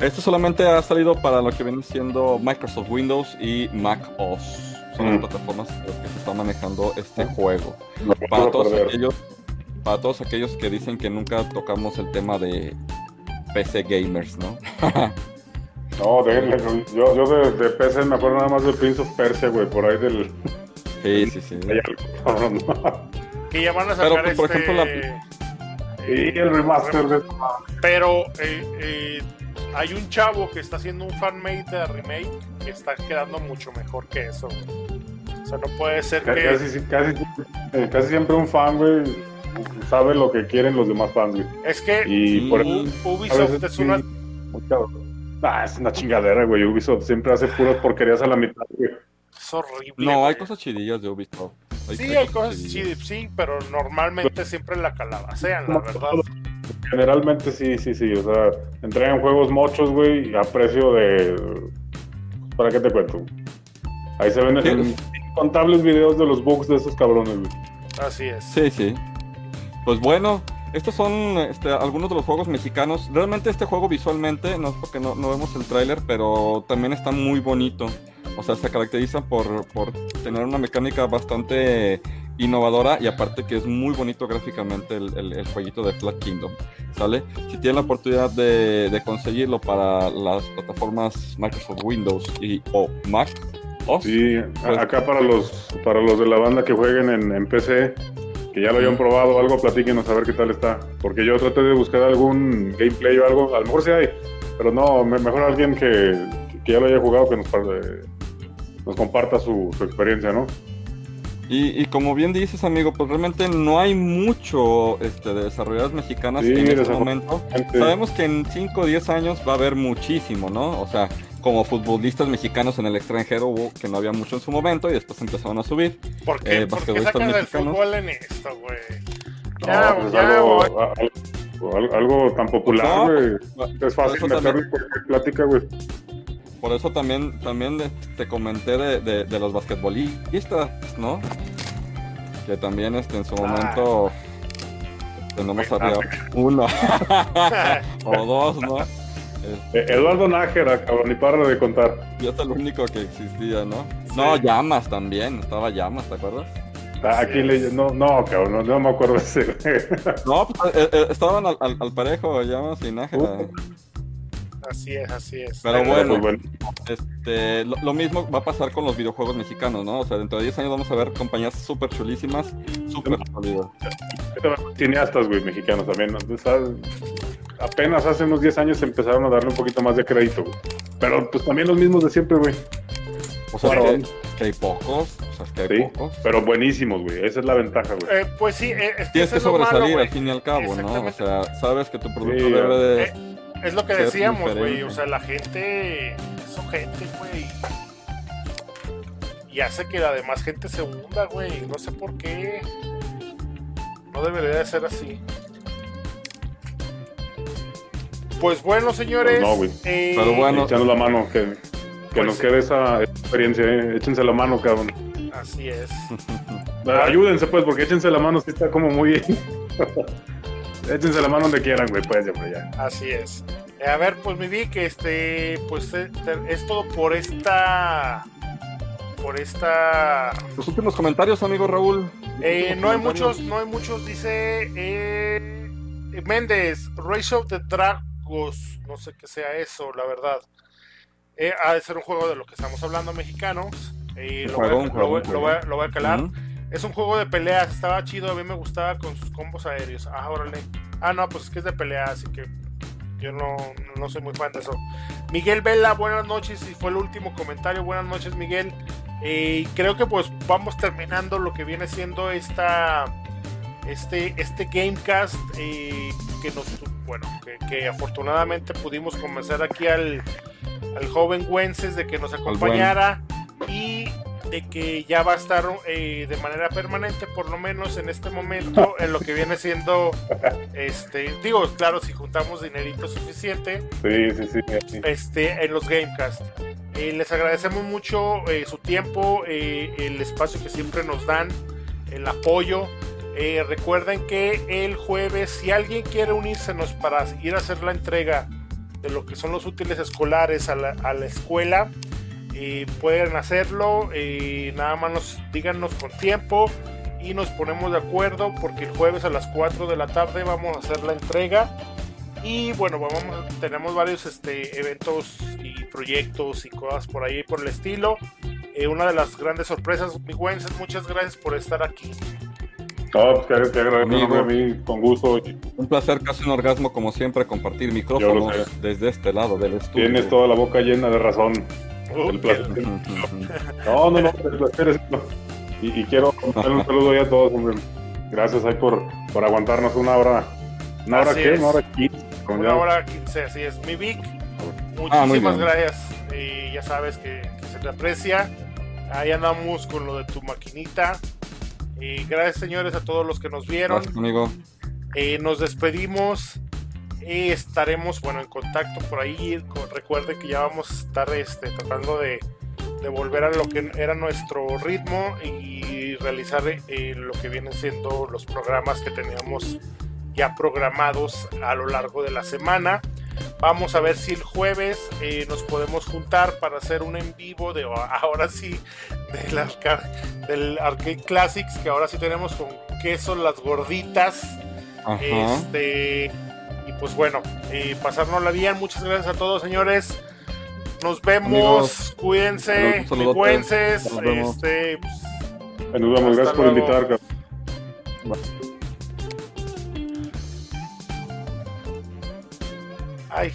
Este solamente ha salido para lo que viene siendo Microsoft Windows y Mac OS. Son las Mm. plataformas en las que se está manejando este juego. Lo Para todos, aquellos, para todos aquellos que dicen que nunca tocamos el tema de PC gamers, ¿no? No, déjenle, yo, yo de, de PC me acuerdo nada más de Prince of Persia, güey, por ahí del... Sí, sí, sí. Que ya van a Pero, sacar pues, por este... ejemplo, la- Y el remaster de... Pero eh, eh, hay un chavo que está haciendo un fanmade de remake que está quedando mucho mejor que eso. O sea, no puede ser que... Casi, casi, eh, casi siempre un fan, güey, sabe lo que quieren los demás fans, güey. Es que Y Sí. por U- eso... a Ubisoft veces es una... Ah, es una chingadera, güey. Ubisoft siempre hace puras porquerías a la mitad, güey. Es horrible. No, hay cosas chidillas de Ubisoft. Sí, hay cosas chidillas. sí, sí, pero normalmente siempre la calabacean, la verdad. Generalmente sí, sí, sí. O sea, entregan juegos mochos, güey, a precio de. ¿Para qué te cuento? Ahí se ven incontables videos de los bugs de esos cabrones, güey. Así es. Sí, sí. Pues bueno, estos son este, algunos de los juegos mexicanos. Realmente este juego visualmente, no es porque no, no vemos el tráiler, pero también está muy bonito. O sea, se caracteriza por, por tener una mecánica bastante innovadora y aparte que es muy bonito gráficamente el, el- el jueguito de Flat Kingdom. ¿Sale? Si tienen la oportunidad de, de conseguirlo para las plataformas Microsoft Windows y o Mac, OS, Sí, a- Pues- acá para los para los de la banda que jueguen en, en PC, que ya lo hayan probado algo, platíquenos a ver qué tal está. Porque yo traté de buscar algún gameplay o algo, a lo mejor sí hay, pero no, me- mejor alguien que, que ya lo haya jugado que nos, eh, nos comparta su, su experiencia, ¿no? Y, y como bien dices, amigo, pues realmente no hay mucho este, de desarrolladoras mexicanas Sí, en este momento. Sabemos que en 5 o 10 años va a haber muchísimo, ¿no? O sea, como futbolistas mexicanos en el extranjero hubo que no había mucho en su momento y después empezaron a subir. ¿Por qué, Eh, ¿por qué sacan el fútbol en esto, güey? No, Ya, pues algo, algo, algo tan popular, No, güey. pues, Es fácil meterle también- cualquier plática, güey. Por eso también, también te comenté de, de- de los basquetbolistas, ¿no? que también este, en su momento tenemos había uno o dos, ¿no? Este, Eh, Eduardo Nájera, cabrón, ni para de contar. yo es el único que existía, ¿no? No, llamas también, estaba llamas, ¿te acuerdas? Ah, Aquí le, no, no, cabrón, no, no me acuerdo de ese. No, pues, eh, eh, estaban al, al- al parejo, llamas y Nájera. Así es, así es. Pero Pues bueno, bueno. Este, lo, lo mismo va a pasar con los videojuegos mexicanos, ¿no? O sea, dentro de 10 años vamos a ver compañías súper chulísimas, súper sólidas. Cineastas, güey, mexicanos también. apenas hace unos 10 años empezaron a darle un poquito más de crédito, güey. Pero pues también los mismos de siempre, güey. O sea, que, que hay pocos, o sea, es que hay Sí, pocos. pero buenísimos, güey. Esa es la ventaja, güey. Eh, pues sí, eh, es que Tienes que malo, sobresalir al fin y al cabo, ¿no? O sea, sabes que tu producto Sí, debe de... Eh, Es lo que decíamos, güey. O sea, la gente es gente, güey. Y hace que la demás gente se hunda, güey. No sé por qué. No debería de ser así. Pues bueno, señores. Pues no, güey. eh, Pero bueno. Echando la mano, que, que Pues nos sí. quede esa experiencia, ¿eh? Échense la mano, cabrón. Así es. Ayúdense, pues, porque échense la mano, sí está como muy. échense la mano donde quieran, güey, pues, ya, pues, ya. Así es. Eh, a ver, pues mi Vic, este, pues eh, es todo por esta, por esta. Los últimos comentarios, amigo Raúl. Eh, no hay muchos, no hay muchos. Dice eh, Méndez, Race of the Dragos, no sé qué sea eso, la verdad. Eh, ha de ser un juego de lo que estamos hablando, mexicanos. Lo, voy, a- lo Es un juego de peleas, estaba chido, a mí me gustaba con sus combos aéreos. Ah, órale. Ah, no, pues es que es de pelea, así que yo no, no soy muy fan de eso. Miguel Vela, buenas noches, y fue el último comentario. Buenas noches, Miguel. Eh, creo que pues vamos terminando lo que viene siendo esta este, este Gamecast eh, que nos bueno que, que afortunadamente pudimos convencer aquí al, al joven Wences de que nos acompañara y de que ya va a estar eh, de manera permanente, por lo menos en este momento, en lo que viene siendo, este, digo, claro, si juntamos dinerito suficiente, Sí, sí, sí. sí. este, en los Gamecast. Eh, les agradecemos mucho eh, su tiempo, eh, el espacio que siempre nos dan, el apoyo. Eh, recuerden que el jueves, si alguien quiere unírsenos para ir a hacer la entrega de lo que son los útiles escolares a la, a la escuela, eh, pueden hacerlo. eh, nada más nos díganos con tiempo y nos ponemos de acuerdo porque el jueves a las 4 de la tarde vamos a hacer la entrega. Y bueno, vamos, tenemos varios este, eventos y proyectos y cosas por ahí por el estilo. Eh, una de las grandes sorpresas, mi Wences, muchas gracias por estar aquí. No, pues te, te agradezco Amigo. a mí con gusto. Un placer, casi un orgasmo, como siempre, compartir micrófonos desde este lado del estudio. Tienes toda la boca llena de razón. El placer. No, no, no, el placer es y, y quiero darle un saludo ahí a todos, hombre. Gracias ahí por, por aguantarnos una hora. ¿Una hora Así qué? es. Una hora quince. Una ya. hora 15, así es. Mi Vic, Ah, muchísimas gracias. Y ya sabes que, que se te aprecia. Ahí andamos con lo de tu maquinita. Y gracias, señores, a todos los que nos vieron. Gracias, amigo. Eh, nos despedimos. Eh, estaremos, bueno, en contacto por ahí. Recuerden que ya vamos a estar este, tratando de, de volver a lo que era nuestro ritmo y realizar eh, lo que vienen siendo los programas que teníamos ya programados a lo largo de la semana. Vamos a ver si el jueves eh, nos podemos juntar para hacer un en vivo de ahora sí del, arca- del Arcade Classics, que ahora sí tenemos con queso las gorditas. Ajá. Este, y pues bueno, eh, pasárnosla bien. Muchas gracias a todos, señores. Nos vemos. Amigos, cuídense. Nos vemos. Este, pues, Nos vemos, Hasta gracias por invitar. ay.